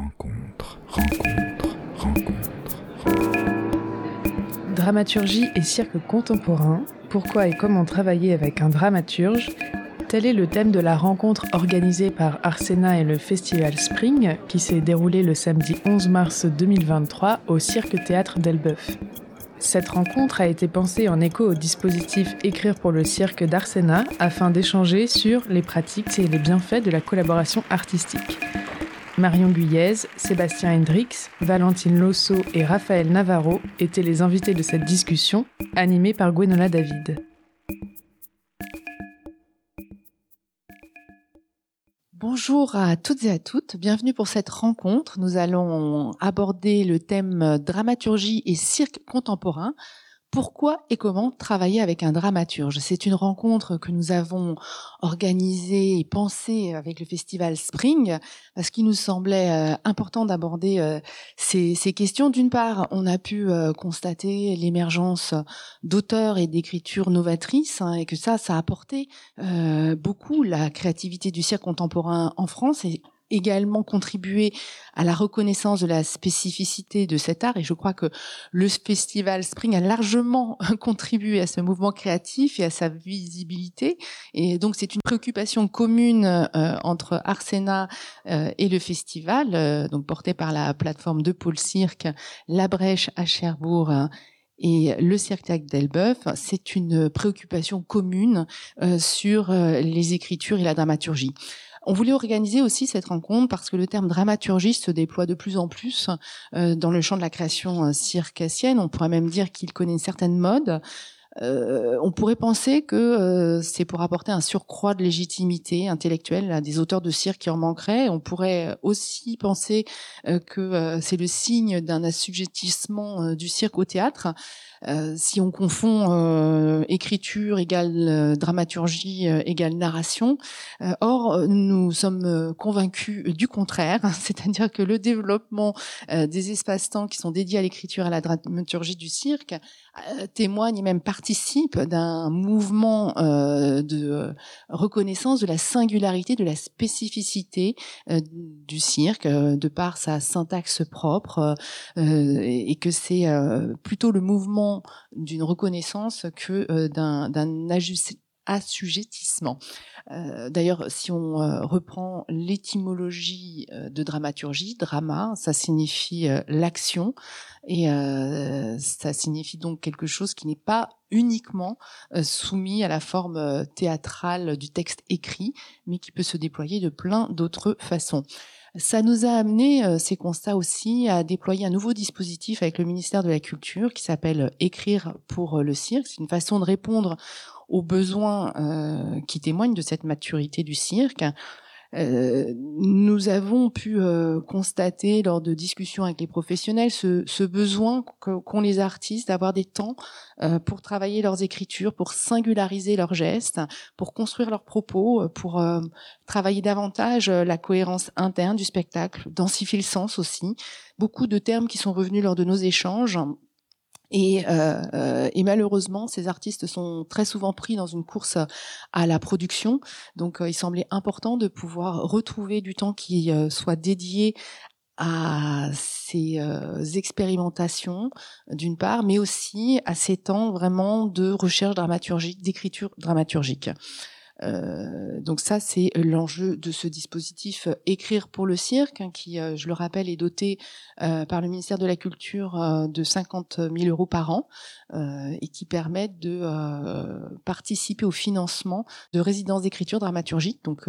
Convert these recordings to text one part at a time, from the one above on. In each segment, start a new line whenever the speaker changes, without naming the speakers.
rencontre, rencontre, rencontre.
Dramaturgie et cirque contemporain, pourquoi et comment travailler avec un dramaturge? Tel est le thème de la rencontre organisée par Arsena et le Festival Spring qui s'est déroulé le samedi 11 mars 2023 au Cirque Théâtre d'Elbeuf. Cette rencontre a été pensée en écho au dispositif Écrire pour le cirque d'Arsena afin d'échanger sur les pratiques et les bienfaits de la collaboration artistique. Marion Guyez, Sébastien Hendrix, Valentine Losso et Raphaël Navarro étaient les invités de cette discussion, animée par Gwenola David. Bonjour à toutes et à toutes, bienvenue pour cette rencontre. Nous allons aborder le thème dramaturgie et cirque contemporain pourquoi et comment travailler avec un dramaturge? C'est une rencontre que nous avons organisée et pensée avec le festival Spring parce qu'il nous semblait euh, important d'aborder euh, ces, questions. D'une part, on a pu euh, constater l'émergence d'auteurs et d'écritures novatrices hein, et que ça, ça a apporté beaucoup la créativité du cirque contemporain en France également contribué à la reconnaissance de la spécificité de cet art. Et je crois que le festival Spring a largement contribué à ce mouvement créatif et à sa visibilité. Et donc c'est une préoccupation commune euh, entre Arsena euh, et le festival euh, donc porté par la plateforme de Pôle Cirque La Brèche à Cherbourg et le cirque d'Elbeuf, c'est une préoccupation commune sur les écritures et la dramaturgie. On voulait organiser aussi cette rencontre parce que le terme dramaturgie se déploie de plus en plus euh, dans le champ de la création euh, circassienne. On pourrait même dire qu'il connaît une certaine mode. Euh, on pourrait penser que c'est pour apporter un surcroît de légitimité intellectuelle à des auteurs de cirque qui en manqueraient. On pourrait aussi penser que c'est le signe d'un assujettissement du cirque au théâtre. Euh, si on confond euh, écriture égale euh, dramaturgie égale narration, or nous sommes convaincus du contraire, c'est-à-dire que le développement des espaces-temps qui sont dédiés à l'écriture et à la dramaturgie du cirque témoigne et même participe d'un mouvement de reconnaissance de la singularité, de la spécificité du cirque, de par sa syntaxe propre, et que c'est plutôt le mouvement d'une reconnaissance que euh, d'un assujettissement. Euh, d'ailleurs, si on euh, reprend l'étymologie de dramaturgie, drama, ça signifie l'action et ça signifie donc quelque chose qui n'est pas uniquement soumis à la forme théâtrale du texte écrit, mais qui peut se déployer de plein d'autres façons. Ça nous a amené, euh, ces constats aussi, à déployer un nouveau dispositif avec le ministère de la Culture qui s'appelle Écrire pour le cirque. C'est une façon de répondre aux besoins euh, qui témoignent de cette maturité du cirque. Euh, nous avons pu euh, constater lors de discussions avec les professionnels ce, ce besoin qu'ont les artistes d'avoir des temps euh, pour travailler leurs écritures, pour singulariser leurs gestes, pour construire leurs propos, pour travailler davantage la cohérence interne du spectacle, densifier le sens aussi. Beaucoup de termes qui sont revenus lors de nos échanges et, euh, euh, et, malheureusement, ces artistes sont très souvent pris dans une course à la production. Donc, euh, il semblait important de pouvoir retrouver du temps qui euh, soit dédié à ces expérimentations, d'une part, mais aussi à ces temps vraiment de recherche dramaturgique, d'écriture dramaturgique. Euh, donc ça, c'est l'enjeu de ce dispositif euh, Écrire pour le cirque, hein, qui, euh, je le rappelle, est doté par le ministère de la Culture de 50 000 euros par an et qui permet de participer au financement de résidences d'écriture dramaturgique. Donc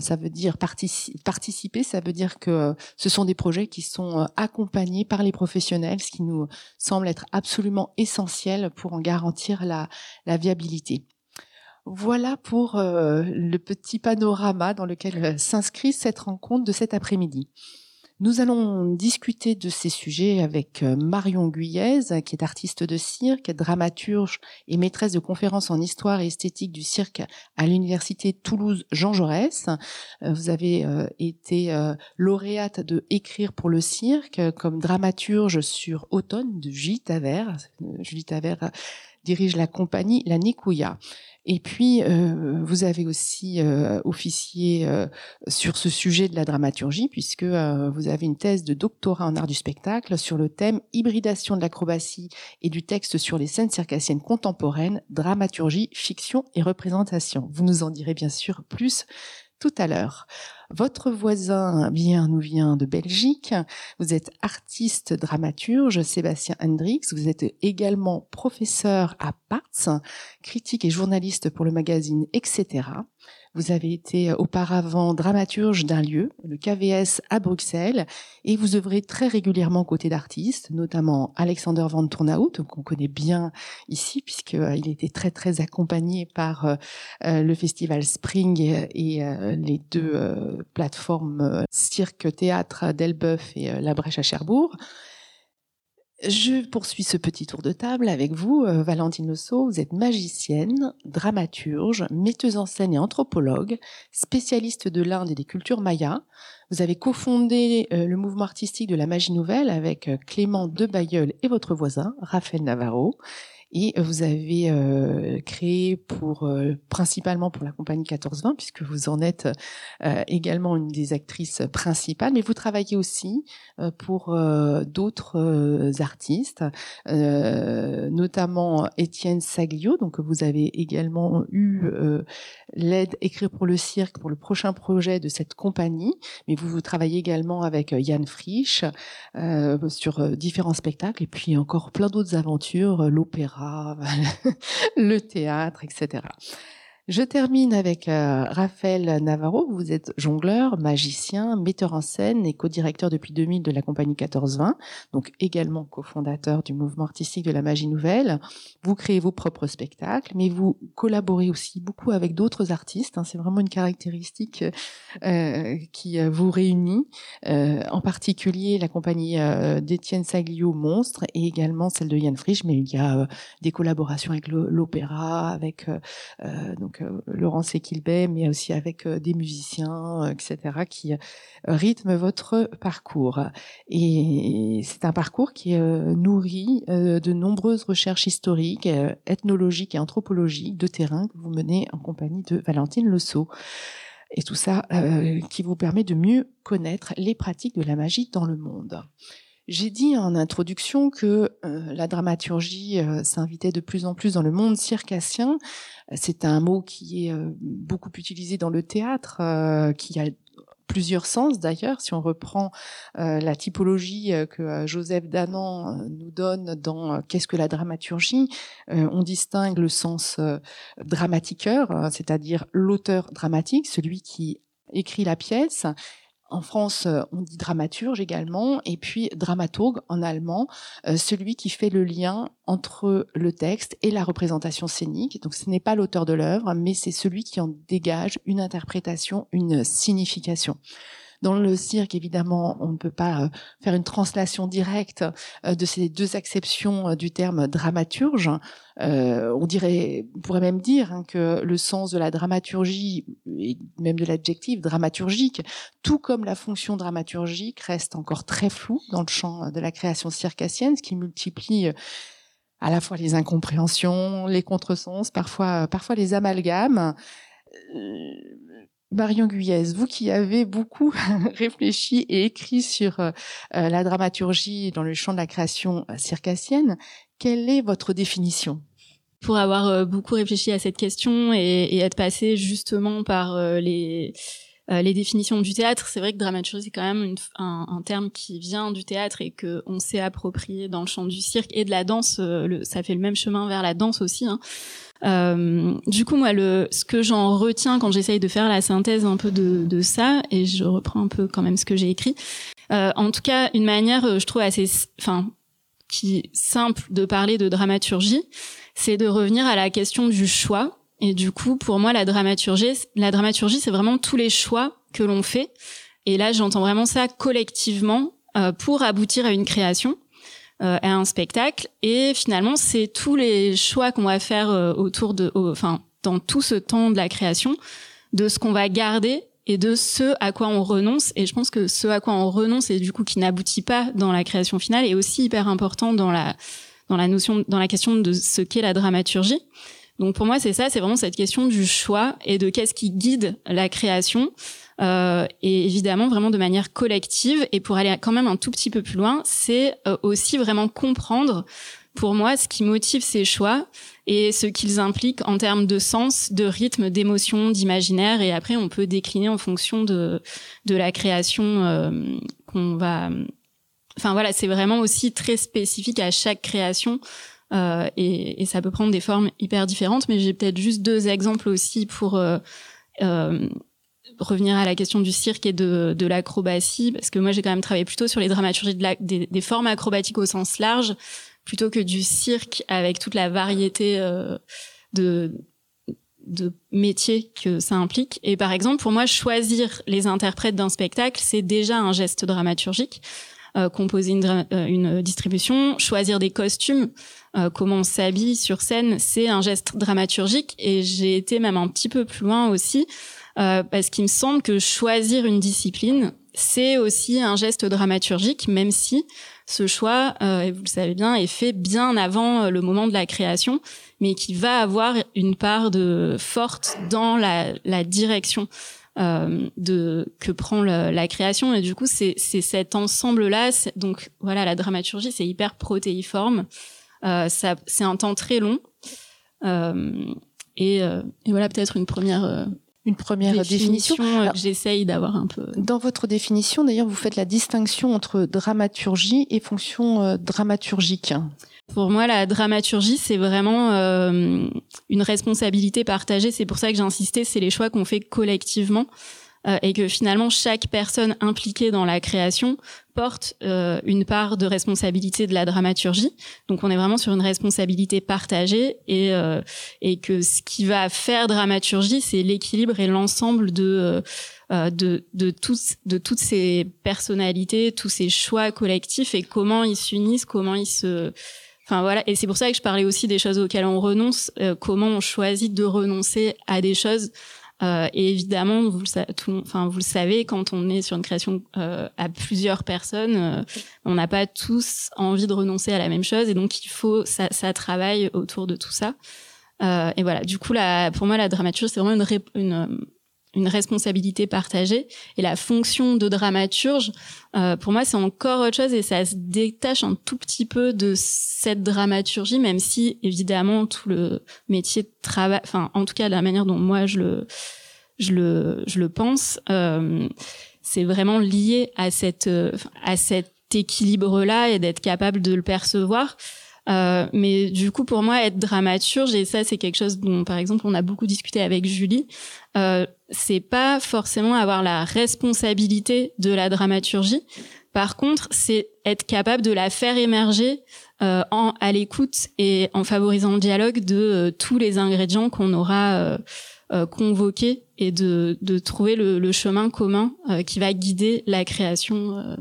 ça veut dire participer, ça veut dire que ce sont des projets qui sont accompagnés par les professionnels, ce qui nous semble être absolument essentiel pour en garantir la, la viabilité. Voilà pour euh, le petit panorama dans lequel euh, s'inscrit cette rencontre de cet après-midi. Nous allons discuter de ces sujets avec euh, Marion Guyez, qui est artiste de cirque, dramaturge et maîtresse de conférences en histoire et esthétique du cirque à l'université Toulouse Jean Jaurès. Vous avez été lauréate de Écrire pour le cirque comme dramaturge sur Automne de Julie Tavert. Julie Tavert dirige la compagnie La Nikouya. Et puis, euh, vous avez aussi euh, officié euh, sur ce sujet de la dramaturgie, puisque vous avez une thèse de doctorat en art du spectacle sur le thème hybridation de l'acrobatie et du texte sur les scènes circassiennes contemporaines, dramaturgie, fiction et représentation. Vous nous en direz bien sûr plus tout à l'heure. Votre voisin bien nous vient de Belgique. Vous êtes artiste dramaturge, Sébastien Hendrix. Vous êtes également professeur à Parts, critique et journaliste pour le magazine Etc. Vous avez été euh, auparavant dramaturge d'un lieu, le KVS à Bruxelles, et vous œuvrez très régulièrement aux côtés d'artistes, notamment Alexander Van Tournaut, qu'on connaît bien ici, puisqu'il euh, était très très accompagné par euh, le festival Spring et, les deux plateformes Cirque Théâtre d'Elbeuf et La Brèche à Cherbourg. Je poursuis ce petit tour de table avec vous, euh, Valentine Losso. Vous êtes magicienne, dramaturge, metteuse en scène et anthropologue, spécialiste de l'Inde et des cultures mayas. Vous avez cofondé euh, le mouvement artistique de la magie nouvelle avec euh, Clément Debailleul et votre voisin, Raphaël Navarro. Et vous avez euh, créé pour euh, principalement pour la compagnie 1420, puisque vous en êtes euh, également une des actrices principales, mais vous travaillez aussi pour d'autres artistes, notamment Étienne Saglio, donc vous avez également eu l'aide écrire pour le cirque pour le prochain projet de cette compagnie, mais vous, vous travaillez également avec Yann Frisch sur différents spectacles et puis encore plein d'autres aventures, l'opéra le théâtre, etc. Je termine avec euh, Raphaël Navarro. Vous êtes jongleur, magicien, metteur en scène et co-directeur depuis 2000 de la compagnie 1420, donc également cofondateur du mouvement artistique de la magie nouvelle. Vous créez vos propres spectacles, mais vous collaborez aussi beaucoup avec d'autres artistes. Hein. C'est vraiment une caractéristique euh, qui euh, vous réunit, en particulier la compagnie d'Étienne Saglio Monstre et également celle de Yann Frisch, mais il y a des collaborations avec l'opéra, avec donc euh, Laurence Equilbet, mais aussi avec euh, des musiciens, euh, etc., qui rythment votre parcours. Et c'est un parcours qui est nourri de nombreuses recherches historiques, ethnologiques et anthropologiques de terrain que vous menez en compagnie de Valentine Lesso. Et tout ça qui vous permet de mieux connaître les pratiques de la magie dans le monde. J'ai dit en introduction que euh, la dramaturgie euh, s'invitait de plus en plus dans le monde circassien. C'est un mot qui est euh, beaucoup utilisé dans le théâtre, qui a plusieurs sens d'ailleurs. Si on reprend la typologie que Joseph Danan nous donne dans Qu'est-ce que la dramaturgie, on distingue le sens dramatiqueur, c'est-à-dire l'auteur dramatique, celui qui écrit la pièce, en France, euh, on dit dramaturge également, et puis dramaturge en allemand, euh, celui qui fait le lien entre le texte et la représentation scénique. Donc ce n'est pas l'auteur de l'œuvre, mais c'est celui qui en dégage une interprétation, une signification. Dans le cirque, évidemment, on ne peut pas euh, faire une translation directe euh, de ces deux acceptions euh, du terme dramaturge. on dirait, on pourrait même dire hein, que le sens de la dramaturgie et même de l'adjectif dramaturgique, tout comme la fonction dramaturgique, reste encore très flou dans le champ de la création circassienne, ce qui multiplie à la fois les incompréhensions, les contresens, parfois, parfois les amalgames. Marion Guyez, vous qui avez beaucoup réfléchi et écrit sur euh, euh, la dramaturgie dans le champ de la création euh, circassienne, quelle est votre définition?
Pour avoir beaucoup réfléchi à cette question et, être passé justement par les les définitions du théâtre, c'est vrai que dramaturgie c'est quand même un, terme qui vient du théâtre et que on s'est approprié dans le champ du cirque et de la danse. ça fait le même chemin vers la danse aussi. Hein. Euh, du coup, moi, le, ce que j'en retiens quand j'essaye de faire la synthèse un peu de, de, ça, et je reprends un peu quand même ce que j'ai écrit. Euh, en tout cas, une manière, euh, je trouve assez, enfin, qui simple de parler de dramaturgie, c'est de revenir à la question du choix. Et du coup, pour moi, la dramaturgie, la dramaturgie, c'est vraiment tous les choix que l'on fait. Et là, j'entends vraiment ça collectivement euh, pour aboutir à une création euh, à un spectacle. Et finalement, c'est tous les choix qu'on va faire euh, autour de, enfin, dans tout ce temps de la création, de ce qu'on va garder et de ce à quoi on renonce. Et je pense que ce à quoi on renonce et du coup qui n'aboutit pas dans la création finale est aussi hyper important dans la dans la notion, dans la question de ce qu'est la dramaturgie. Donc pour moi, c'est ça, c'est vraiment cette question du choix et de qu'est-ce qui guide la création. Euh, et évidemment vraiment de manière collective. Et pour aller quand même un tout petit peu plus loin, c'est euh, aussi vraiment comprendre pour moi ce qui motive ces choix et ce qu'ils impliquent en termes de sens, de rythme, d'émotion, d'imaginaire. Et après, on peut décliner en fonction de, de la création euh, qu'on va... Enfin voilà, c'est vraiment aussi très spécifique à chaque création. Euh, et, et, ça peut prendre des formes hyper différentes, mais j'ai peut-être juste deux exemples aussi pour euh, euh, revenir à la question du cirque et de, de l'acrobatie, parce que moi j'ai quand même travaillé plutôt sur les dramaturgies de la, des, des, formes acrobatiques au sens large, plutôt que du cirque avec toute la variété euh, de de métiers que ça implique. Et par exemple, pour moi, choisir les interprètes d'un spectacle, c'est déjà un geste dramaturgique. Euh, composer une, euh, une, distribution, choisir des costumes, euh, comment on s'habille sur scène, c'est un geste dramaturgique. Et j'ai été même un petit peu plus loin aussi, parce qu'il me semble que choisir une discipline, c'est aussi un geste dramaturgique, même si ce choix, euh, vous le savez bien, est fait bien avant euh, le moment de la création, mais qui va avoir une part de forte dans la, la direction euh, de que prend la création. Et du coup, c'est cet ensemble-là. Donc voilà, la dramaturgie, c'est hyper protéiforme. Euh, c'est un temps très long. Euh, et, et, voilà, peut-être une première
une première définition,
définition que j'essaye d'avoir un peu.
Dans votre définition, d'ailleurs, vous faites la distinction entre dramaturgie et fonction euh, dramaturgique.
Pour moi, la dramaturgie, c'est vraiment euh, une responsabilité partagée. C'est pour ça que j'ai insisté, c'est les choix qu'on fait collectivement. Euh, et que finalement chaque personne impliquée dans la création porte euh, une part de responsabilité de la dramaturgie. Donc on est vraiment sur une responsabilité partagée et euh, et que ce qui va faire dramaturgie, c'est l'équilibre et l'ensemble de de de tous de toutes ces personnalités, tous ces choix collectifs et comment ils s'unissent, comment ils se Enfin voilà, et c'est pour ça que je parlais aussi des choses auxquelles on renonce, comment on choisit de renoncer à des choses euh, et évidemment, vous le, tout, enfin, vous le savez, quand on est sur une création euh, à plusieurs personnes, euh, on n'a pas tous envie de renoncer à la même chose, et donc il faut ça, ça travaille autour de tout ça. Euh, et voilà. Du coup, la, pour moi, la dramaturgie, c'est vraiment une, une une responsabilité partagée. Et la fonction de dramaturge, euh, pour moi, c'est encore autre chose et ça se détache un tout petit peu de cette dramaturgie, même si évidemment tout le métier de travail, enfin en tout cas la manière dont moi je le je le je le pense, euh, c'est vraiment lié à cette à cet équilibre là et d'être capable de le percevoir. Euh, mais du coup, pour moi, être dramaturge, et ça, c'est quelque chose dont, par exemple, on a beaucoup discuté avec Julie, euh, c'est pas forcément avoir la responsabilité de la dramaturgie. Par contre, c'est être capable de la faire émerger euh, en, à l'écoute et en favorisant le dialogue de euh, tous les ingrédients qu'on aura euh, convoqués et de, de trouver le, le, chemin commun qui va guider la création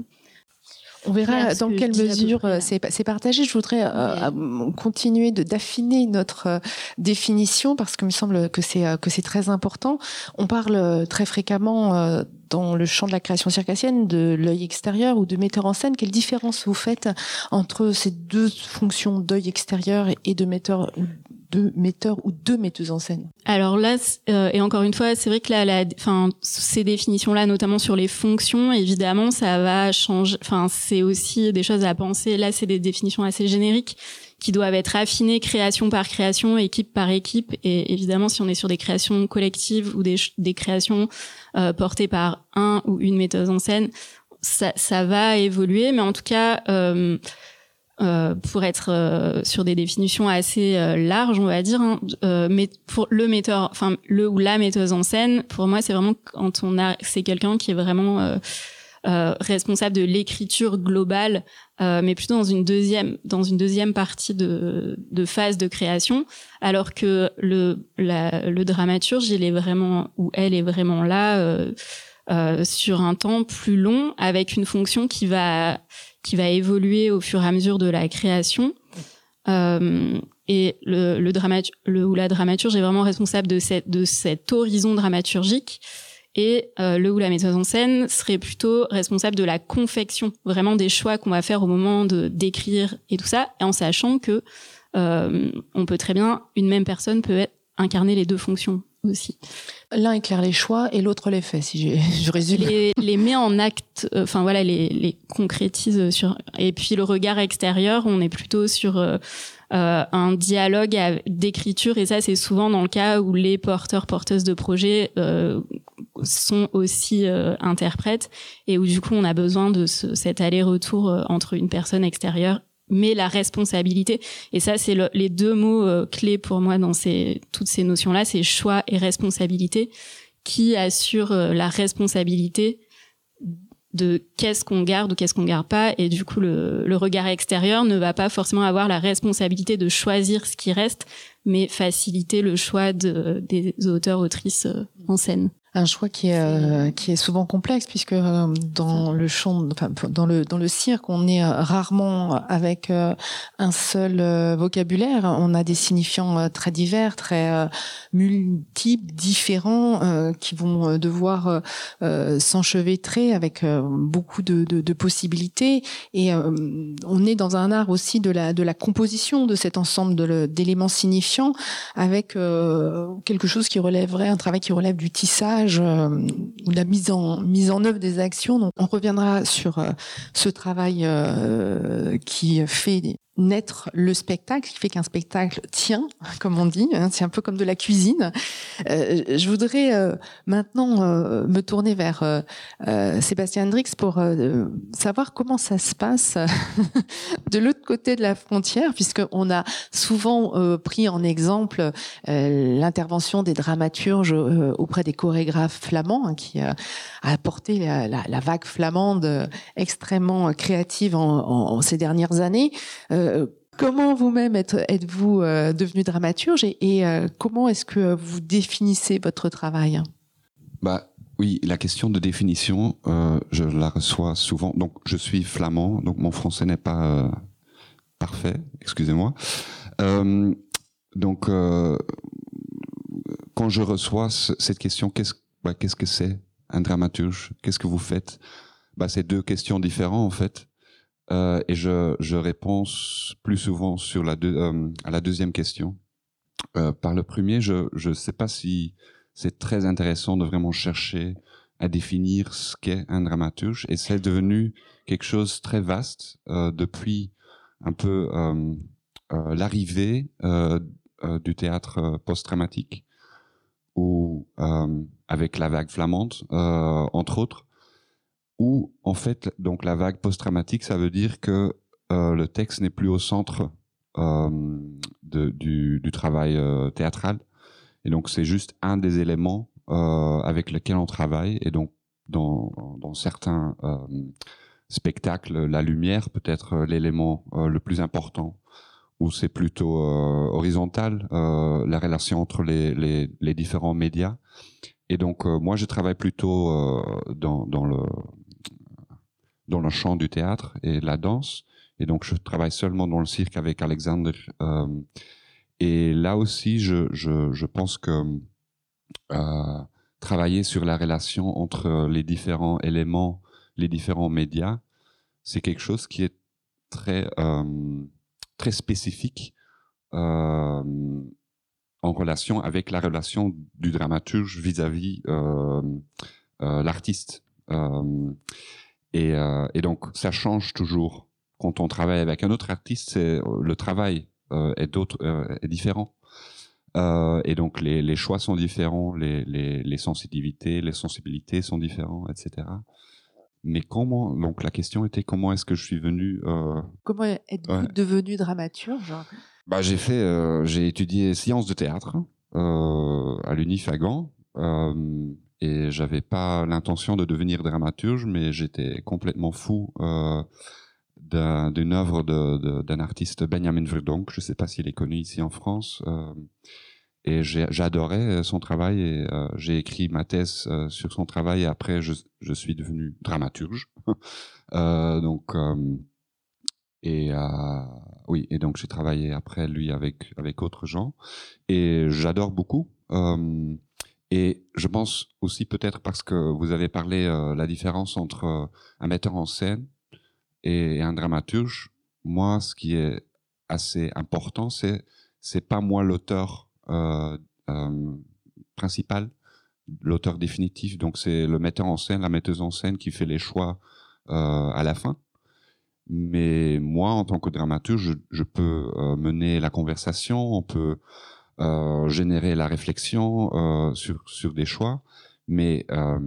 on verra dans quelle mesure euh, c'est partagé. Je voudrais euh, continuer d'affiner notre euh, définition parce qu'il me semble que c'est que c'est très important. On parle très fréquemment dans le champ de la création circassienne de l'œil extérieur ou de metteur en scène. Quelle différence vous faites entre ces deux fonctions d'œil extérieur et de metteur de metteurs ou de metteuses en scène
Alors là, euh, et encore une fois, c'est vrai que là, ces définitions-là, notamment sur les fonctions, évidemment, ça va changer. Enfin, c'est aussi des choses à penser. Là, c'est des définitions assez génériques qui doivent être affinées création par création, équipe par équipe. Et évidemment, si on est sur des créations collectives ou des, des créations euh, portées par un ou une metteuse en scène, ça, ça va évoluer. Mais en tout cas, euh, euh, pour être euh, sur des définitions assez euh, larges, on va dire. Hein, euh, mais pour le metteur, enfin le ou la metteuse en scène, pour moi, c'est vraiment quand on a, c'est quelqu'un qui est vraiment responsable de l'écriture globale, mais plutôt dans une deuxième, dans une deuxième partie de, de phase de création, alors que le la, le dramaturge, il est vraiment ou elle est vraiment là. sur un temps plus long avec une fonction qui va qui va évoluer au fur et à mesure de la création. Euh, et le, ou la dramaturge est vraiment responsable de cet horizon dramaturgique. Et euh, le ou la metteuse en scène serait plutôt responsable de la confection, vraiment des choix qu'on va faire au moment de d'écrire et tout ça, et en sachant que euh, on peut très bien, une même personne peut incarner les deux fonctions
L'un éclaire les choix et l'autre les fait, si je, résume.
Les, les met en acte, euh, enfin voilà, les, concrétise sur. Et puis le regard extérieur, on est plutôt sur euh, euh, un dialogue d'écriture, et ça c'est souvent dans le cas où les porteurs porteuses de projets sont aussi interprètes et où du coup on a besoin de ce, cet aller-retour entre une personne extérieure mais la responsabilité. Et ça c'est le, les deux mots euh, clés pour moi dans ces toutes ces notions là c'est choix et responsabilité qui assure euh, la responsabilité de qu'est-ce qu'on garde ou qu'est-ce qu'on garde pas. Et du coup le, le regard extérieur ne va pas forcément avoir la responsabilité de choisir ce qui reste mais faciliter le choix de, des auteurs autrices euh, en scène
un choix qui est euh, qui est souvent complexe puisque euh, dans le champ enfin, dans le dans le cirque on est euh, rarement avec euh, un seul euh, vocabulaire. On a des signifiants euh, très divers très euh, multiples différents euh, qui vont euh, devoir s'enchevêtrer avec euh, beaucoup de, de, de possibilités. Et euh, on est dans un art aussi de la de la composition de cet ensemble d'éléments signifiants avec euh, quelque chose qui relèverait un travail qui relève du tissage euh, ou la mise en mise en œuvre des actions. On reviendra sur euh, ce travail euh, qui fait naître le spectacle, qui fait qu'un spectacle tient, comme on dit. hein, c'est un peu comme de la cuisine. Euh, je voudrais euh, maintenant euh, me tourner vers Sébastien Hendrix pour savoir comment ça se passe de l'autre côté de la frontière, puisqu'on a souvent pris en exemple l'intervention des dramaturges auprès des chorégraphes flamands, hein, qui a apporté la, vague flamande extrêmement créative en, ces dernières années. Comment vous-même êtes- êtes-vous euh, devenu dramaturge et, euh, comment est-ce que vous définissez votre travail?
Bah oui, la question de définition, euh, je la reçois souvent. Donc je suis flamand, donc mon français n'est pas euh, parfait, excusez-moi. Euh, donc euh, quand je reçois ce- cette question, qu'est-ce bah, qu'est-ce que c'est un dramaturge? Qu'est-ce que vous faites? Bah, C'est deux questions différentes en fait. Euh, et je, je réponds plus souvent sur la euh, à la deuxième question. Euh, par le premier, je ne sais pas si c'est très intéressant de vraiment chercher à définir ce qu'est un dramaturge. Et c'est devenu quelque chose de très vaste depuis un peu l'arrivée du théâtre post-dramatique, ou avec la vague flamande, entre autres, où en fait, donc la vague post-dramatique, ça veut dire que euh, le texte n'est plus au centre euh, du, travail euh, théâtral. Et donc, c'est juste un des éléments avec lesquels on travaille. Et donc, dans, certains spectacles, la lumière peut être l'élément le plus important, où c'est plutôt horizontal, la relation entre les, différents médias. Et donc, moi, je travaille plutôt dans, le, dans le champ du théâtre et la danse. Et donc, je travaille seulement dans le cirque avec Alexander. euh, et là aussi, je, pense que euh, travailler sur la relation entre les différents éléments, les différents médias, c'est quelque chose qui est très, euh, très spécifique en relation avec la relation du dramaturge vis-à-vis l'artiste. Euh, et, euh, et donc, ça change toujours. Quand on travaille avec un autre artiste, c'est le travail euh, est, euh, différent. Euh, et donc les, les choix sont différents, les, les, les sensitivités, les sensibilités sont différents, etc. Mais comment Donc la question était comment est-ce que je suis venu euh,
Comment êtes-vous
Ouais.
devenu dramaturge?
Bah, j'ai fait, euh, j'ai étudié sciences de théâtre euh, à l'UNIF à Gand, euh, et j'avais pas l'intention de devenir dramaturge, mais j'étais complètement fou euh, d'un- d'une œuvre de- de- d'un artiste Benjamin Verdonk. Je sais pas s'il est connu ici en France. euh, et j'adorais son travail et euh, j'ai écrit ma thèse euh, sur son travail. Et après, je, je suis devenu dramaturge. Euh, donc, euh, et oui, et donc j'ai travaillé après lui avec avec d'autres gens et j'adore beaucoup. Euh, et je pense aussi peut-être parce que vous avez parlé euh, la différence entre euh, un metteur en scène et un dramaturge. Moi, ce qui est assez important, c'est c'est pas moi l'auteur euh, euh, principal, l'auteur définitif. Donc c'est le metteur en scène, la metteuse en scène qui fait les choix à la fin. Mais moi, en tant que dramaturge, je, je peux mener la conversation, on peut générer la réflexion euh, sur sur des choix, mais euh,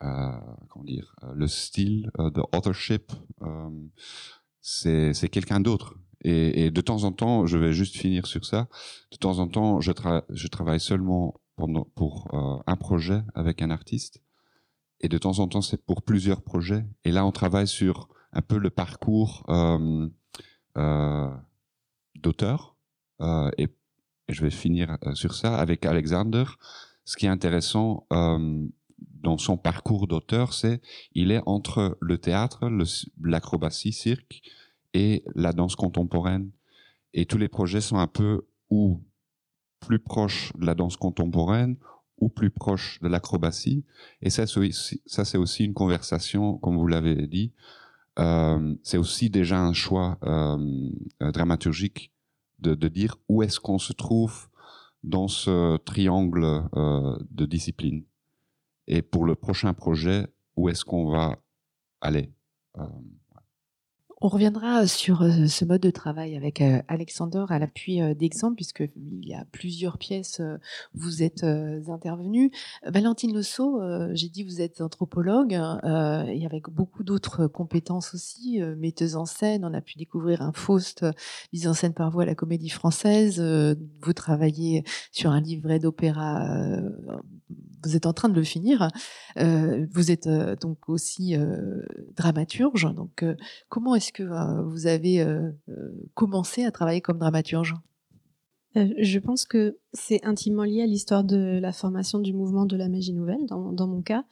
comment dire, le style, de authorship, c'est quelqu'un d'autre. Et, et, de temps en temps, je vais juste finir sur ça. De temps en temps, je, tra je travaille seulement pour, pour euh, un projet avec un artiste. Et de temps en temps, c'est pour plusieurs projets. Et là, on travaille sur un peu le parcours euh, euh, d'auteur. Euh, et, et, je vais finir euh, sur ça avec Alexander. Ce qui est intéressant euh, dans son parcours d'auteur, c'est il est entre le théâtre, l'acrobatie, cirque, et la danse contemporaine. Et tous les projets sont un peu ou plus proches de la danse contemporaine ou plus proches de l'acrobatie. Et ça, c'est aussi une conversation, comme vous l'avez dit. Euh, c'est aussi déjà un choix dramaturgique de, de dire où est-ce qu'on se trouve dans ce triangle euh, de discipline. Et pour le prochain projet, où est-ce qu'on va aller euh,
on reviendra sur euh, ce mode de travail avec euh, Alexander à l'appui euh, d'exemples, puisque il y a plusieurs pièces vous êtes intervenu. Valentine Losso, j'ai dit vous êtes anthropologue et avec beaucoup d'autres compétences aussi, metteuse en scène. On a pu découvrir un Faust mise en scène par vous à la Comédie Française. Vous travaillez sur un livret d'opéra vous êtes en train de le finir. Vous êtes donc aussi dramaturge. Donc, comment est-ce que euh, vous avez euh, commencé à travailler comme dramaturge?
Je pense que c'est intimement lié à l'histoire de la formation du mouvement de la magie nouvelle, dans, mon cas,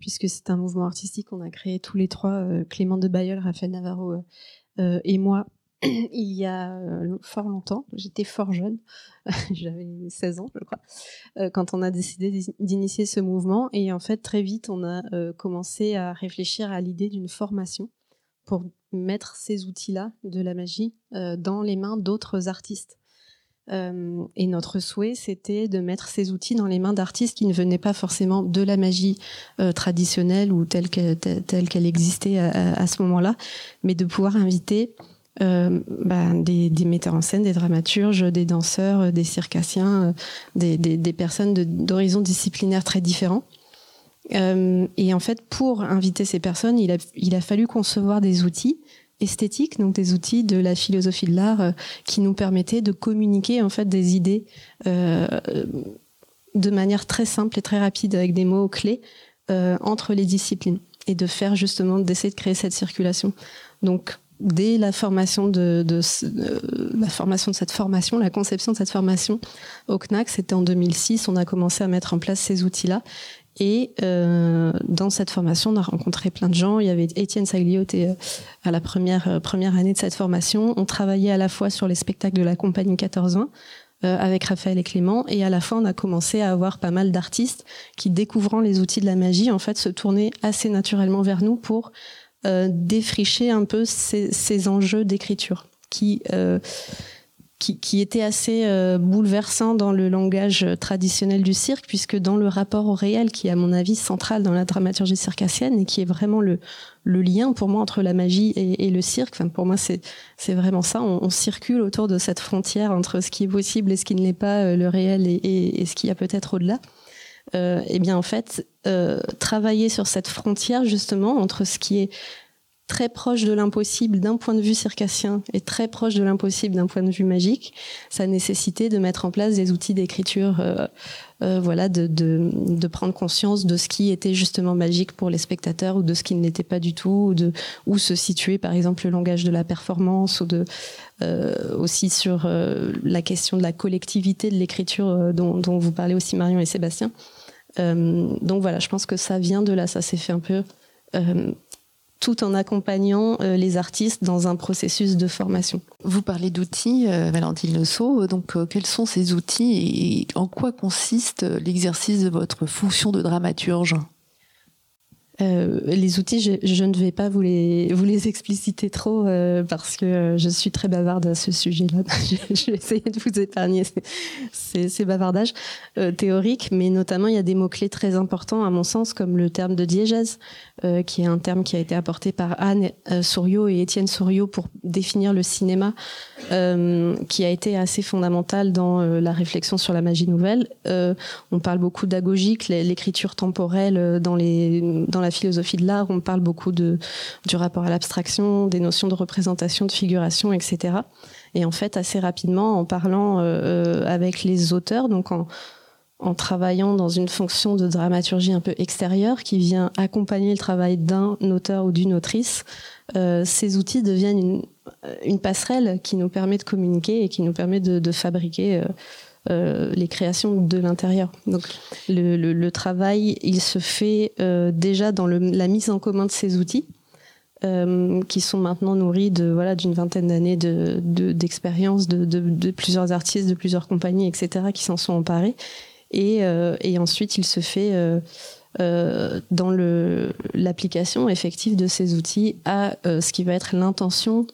puisque c'est un mouvement artistique. Qu'on a créé tous les trois, Clément de Bayeul, Raphaël Navarro et moi, il y a euh, fort longtemps, j'étais fort jeune, j'avais 16 ans je crois, euh, quand on a décidé d'initier ce mouvement. Et en fait, très vite, on a euh, commencé à réfléchir à l'idée d'une formation pour mettre ces outils-là de la magie dans les mains d'autres artistes. et notre souhait, c'était de mettre ces outils dans les mains d'artistes qui ne venaient pas forcément de la magie traditionnelle ou telle qu'elle existait à, ce moment-là, mais de pouvoir inviter euh, bah, des, metteurs en scène, des dramaturges, des danseurs, euh, des circassiens, euh, des, personnes d'horizons disciplinaires très différents. Euh, et en fait, pour inviter ces personnes, il a, fallu concevoir des outils esthétiques, donc des outils de la philosophie de l'art euh, qui nous permettaient de communiquer en fait des idées de manière très simple et très rapide avec des mots clés entre les disciplines et de faire justement d'essayer de créer cette circulation. Donc dès la formation de, la formation de cette formation, la conception de cette formation au CNAC, c'était en 2006, on a commencé à mettre en place ces outils-là. Et euh, dans cette formation, on a rencontré plein de gens. Il y avait Étienne Saglioté euh, à la première euh, première année de cette formation. On travaillait à la fois sur les spectacles de la compagnie 14-20 euh, avec Raphaël et Clément, et à la fin, on a commencé à avoir pas mal d'artistes qui, découvrant les outils de la magie, en fait, se tournaient assez naturellement vers nous pour euh, défricher un peu ces, ces enjeux d'écriture qui, euh, qui, qui étaient assez euh, bouleversants dans le langage traditionnel du cirque, puisque dans le rapport au réel, qui est à mon avis central dans la dramaturgie circassienne et qui est vraiment le, le lien pour moi entre la magie et, et le cirque, enfin, pour moi c'est c'est vraiment ça, on, on, circule autour de cette frontière entre ce qui est possible et ce qui ne l'est pas, euh, le réel et, et, et ce qu'il y a peut-être au-delà. Euh, eh bien en fait, euh, travailler sur cette frontière justement entre ce qui est très proche de l'impossible d'un point de vue circassien et très proche de l'impossible d'un point de vue magique, ça nécessitait de mettre en place des outils d'écriture, euh, euh, voilà, de, prendre conscience de ce qui était justement magique pour les spectateurs ou de ce qui ne l'était pas du tout, ou de où se situer par exemple le langage de la performance ou de euh, aussi sur la question de la collectivité de l'écriture dont, vous parlez aussi Marion et Sébastien. donc voilà, je pense que ça vient de là, ça s'est fait un peu tout en accompagnant euh, les artistes dans un processus de formation.
Vous parlez d'outils, euh, Valentine Lesso. Donc, euh, quels sont ces outils et en quoi consiste l'exercice de votre fonction de dramaturge?
Euh, les outils, je, ne vais pas vous les, expliciter trop euh, parce que euh, je suis très bavarde à ce sujet-là. je, vais essayer de vous épargner ces, bavardages théoriques, mais notamment il y a des mots-clés très importants à mon sens, comme le terme de diégèse, qui est un terme qui a été apporté par Anne Souriau et Étienne Souriau pour définir le cinéma, qui a été assez fondamental dans la réflexion sur la magie nouvelle. on parle beaucoup d'agogique, l'écriture temporelle dans les la philosophie de l'art, on parle beaucoup du rapport à l'abstraction, des notions de représentation, de figuration, etc. Et en fait, assez rapidement, en parlant euh, euh, avec les auteurs, donc en, travaillant dans une fonction de dramaturgie un peu extérieure qui vient accompagner le travail d'un auteur ou d'une autrice, euh, ces outils deviennent une, passerelle qui nous permet de communiquer et qui nous permet de, fabriquer les créations de l'intérieur. Donc le, travail, il se fait euh, déjà dans la mise en commun de ces outils. Euh, qui sont maintenant nourris de voilà d'une vingtaine d'années de, d'expérience de, plusieurs artistes, de plusieurs compagnies, etc. qui s'en sont emparés. Et, euh, ensuite, il se fait euh, euh dans l'application effective de ces outils à ce qui va être l'intention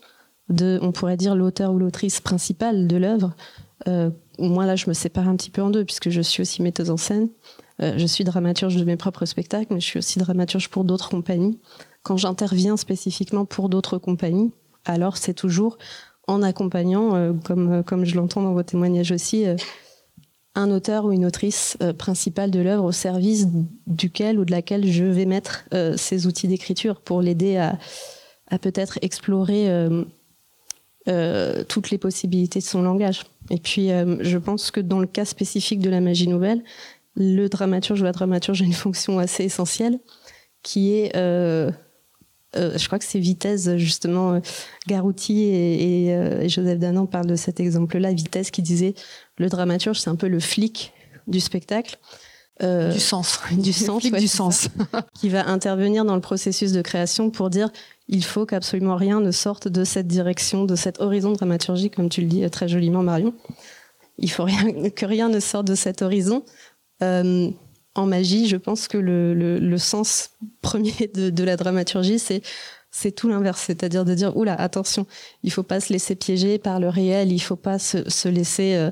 de, on pourrait dire, l'auteur ou l'autrice principale de l'œuvre moi là, je me sépare un petit peu en deux puisque je suis aussi metteuse en scène. Euh, je suis dramaturge de mes propres spectacles, mais je suis aussi dramaturge pour d'autres compagnies. Quand j'interviens spécifiquement pour d'autres compagnies, alors c'est toujours en accompagnant, euh, comme, euh, comme je l'entends dans vos témoignages aussi, un auteur ou une autrice principale de l'œuvre au service duquel ou de laquelle je vais mettre ces outils d'écriture pour l'aider à, à peut-être explorer toutes les possibilités de son langage. Et puis, euh, je pense que dans le cas spécifique de la magie nouvelle, le dramaturge ou la dramaturge a une fonction assez essentielle qui est, euh, euh, je crois que c'est Vitesse, justement, euh, Garouti et, et, euh, et, Joseph Danan parlent de cet exemple-là, Vitesse qui disait le dramaturge, c'est un peu le flic du spectacle.
Euh, du sens,
du sens,
ouais, du sens,
qui va intervenir dans le processus de création pour dire il faut qu'absolument rien ne sorte de cette direction, de cet horizon dramaturgique, comme tu le dis très joliment, Marion. Il faut que rien ne sorte de cet horizon. Euh, en magie, je pense que le, sens premier de, de la dramaturgie, c'est tout l'inverse, c'est-à-dire de dire oula attention, il faut pas se laisser piéger par le réel, il faut pas se, se laisser euh,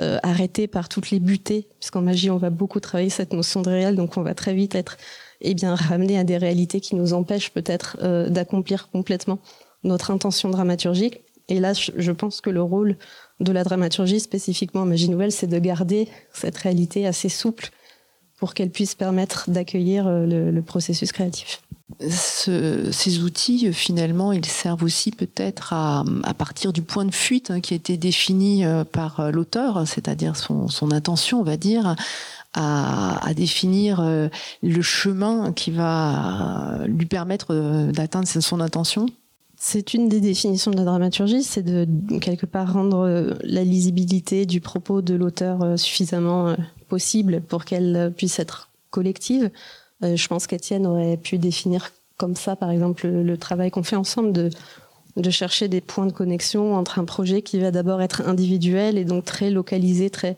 euh, arrêter par toutes les butées, puisqu'en magie on va beaucoup travailler cette notion de réel, donc on va très vite être eh bien, ramener à des réalités qui nous empêchent peut-être euh, d'accomplir complètement notre intention dramaturgique. Et là, je pense que le rôle de la dramaturgie, spécifiquement en magie nouvelle, c'est de garder cette réalité assez souple pour qu'elle puisse permettre d'accueillir euh, le, processus créatif.
Ce, ces outils, finalement, ils servent aussi peut-être à, partir du point de fuite hein, qui a été défini euh, par l'auteur, c'est-à-dire son intention, on va dire, à, définir euh, le chemin qui va lui permettre euh, d'atteindre son intention
c'est une des définitions de la dramaturgie, c'est de quelque part rendre euh, la lisibilité du propos de l'auteur suffisamment possible pour qu'elle puisse être collective. Je pense qu'Étienne aurait pu définir comme ça, par exemple, le travail qu'on fait ensemble de de chercher des points de connexion entre un projet qui va d'abord être individuel et donc très localisé, très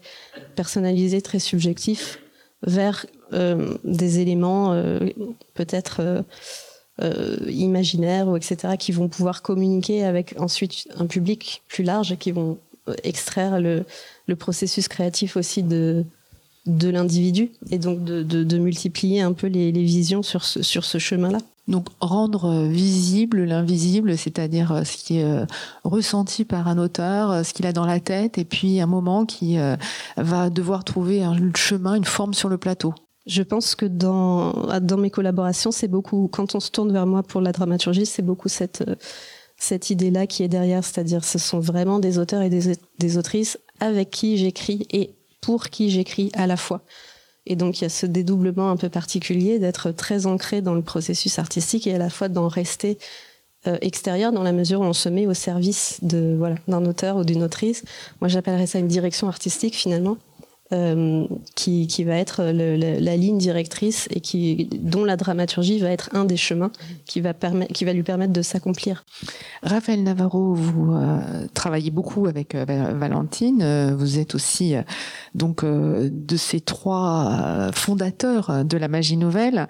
personnalisé, très subjectif, vers euh, des éléments euh, peut-être euh, imaginaires ou etc. qui vont pouvoir communiquer avec ensuite un public plus large et qui vont extraire le, processus créatif aussi de l'individu et donc de, multiplier un peu les, visions sur ce chemin-là.
Donc rendre euh, visible l'invisible, c'est-à-dire euh, ce qui est euh, ressenti par un auteur, ce qu'il a dans la tête, et puis un moment qui va devoir trouver un chemin, une forme sur le plateau.
Je pense que dans, dans mes collaborations, c'est beaucoup, quand on se tourne vers moi pour la dramaturgie, c'est beaucoup cette, cette idée-là qui est derrière, c'est-à-dire ce sont vraiment des auteurs et des, des autrices avec qui j'écris et pour qui j'écris à la fois. Et donc il y a ce dédoublement un peu particulier d'être très ancré dans le processus artistique et à la fois d'en rester euh, extérieur dans la mesure où on se met au service d'un auteur ou d'une autrice. Moi j'appellerais ça une direction artistique finalement. Euh, qui, qui, va être la ligne directrice et qui, dont la dramaturgie va être un des chemins qui va, qui va lui permettre de s'accomplir.
Raphaël Navarro, vous euh, travaillez beaucoup avec euh, Valentine. Vous êtes aussi donc de ces trois fondateurs de la magie nouvelle.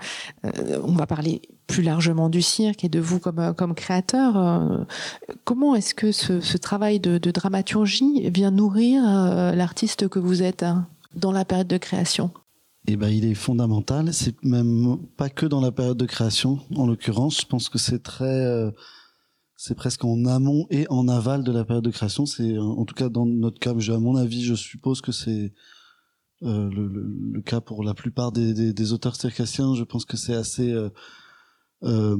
on va parler plus largement du cirque et de vous comme, comme créateur. comment est-ce que ce, travail de, dramaturgie vient nourrir l'artiste que vous êtes hein dans la période de création?
Eh ben, il est fondamental. C'est même pas que dans la période de création, en l'occurrence. Je pense que c'est très, euh, c'est presque en amont et en aval de la période de création. C'est, en tout cas, dans notre cas, à mon avis, je suppose que c'est euh, le, cas pour la plupart des auteurs circassiens. Je pense que c'est assez euh,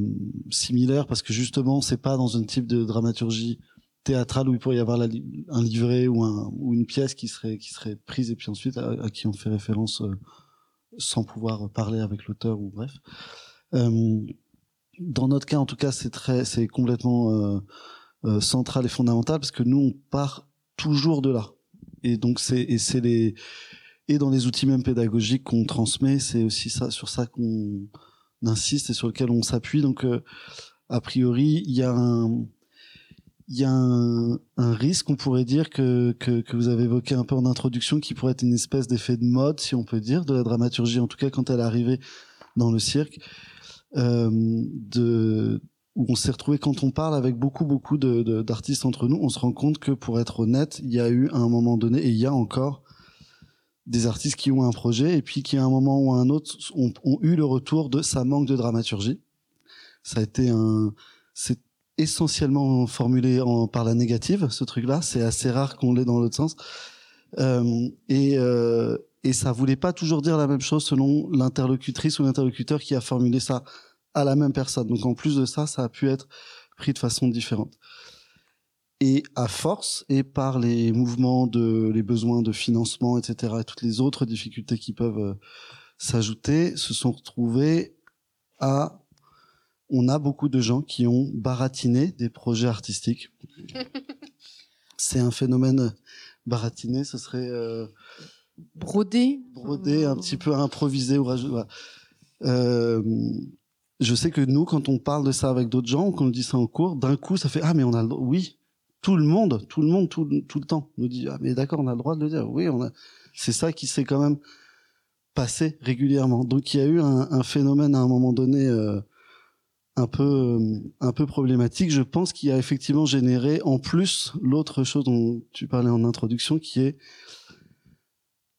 similaire parce que justement, c'est pas dans un type de dramaturgie théâtrale où il pourrait y avoir un livret ou, un, ou une pièce qui serait prise et puis ensuite à, qui on fait référence euh, sans pouvoir parler avec l'auteur ou bref. Euh, dans notre cas, en tout cas, c'est très, c'est complètement central et fondamental parce que nous, on part toujours de là. Et donc c'est et c'est les et dans les outils même pédagogiques qu'on transmet, c'est aussi ça sur ça qu'on insiste et sur lequel on s'appuie. Donc euh, a priori, il y a un il y a un, un, risque, on pourrait dire, que, que, que, vous avez évoqué un peu en introduction, qui pourrait être une espèce d'effet de mode, si on peut dire, de la dramaturgie, en tout cas quand elle est arrivée dans le cirque, euh, de, où on s'est retrouvé, quand on parle avec beaucoup, beaucoup d'artistes entre nous, on se rend compte que, pour être honnête, il y a eu à un moment donné, et il y a encore, des artistes qui ont un projet, et puis qui à un moment ou à un autre ont, eu le retour de ça manque de dramaturgie. Ça a été un... C'est essentiellement formulé en, par la négative, ce truc-là. C'est assez rare qu'on l'ait dans l'autre sens. Euh, et, euh, et ça voulait pas toujours dire la même chose selon l'interlocutrice ou l'interlocuteur qui a formulé ça à la même personne. Donc en plus de ça, ça a pu être pris de façon différente. Et à force, et par les mouvements de les besoins de financement, etc., et toutes les autres difficultés qui peuvent euh, s'ajouter, se sont retrouvés à on a beaucoup de gens qui ont baratiné des projets artistiques. C'est un phénomène baratiné, ce serait euh,
brodé,
brodé, un petit peu improvisé ou euh, je sais que nous, quand on parle de ça avec d'autres gens, quand on dit ça en cours, d'un coup, ça fait ah mais on a le. Oui, tout le monde, tout le monde, tout, le temps nous dit ah mais d'accord, on a le droit de le dire. Oui, on a. C'est ça qui s'est quand même passé régulièrement. Donc il y a eu un, phénomène à un moment donné. Euh, un peu un peu problématique. Je pense qu'il a effectivement généré en plus l'autre chose dont tu parlais en introduction, qui est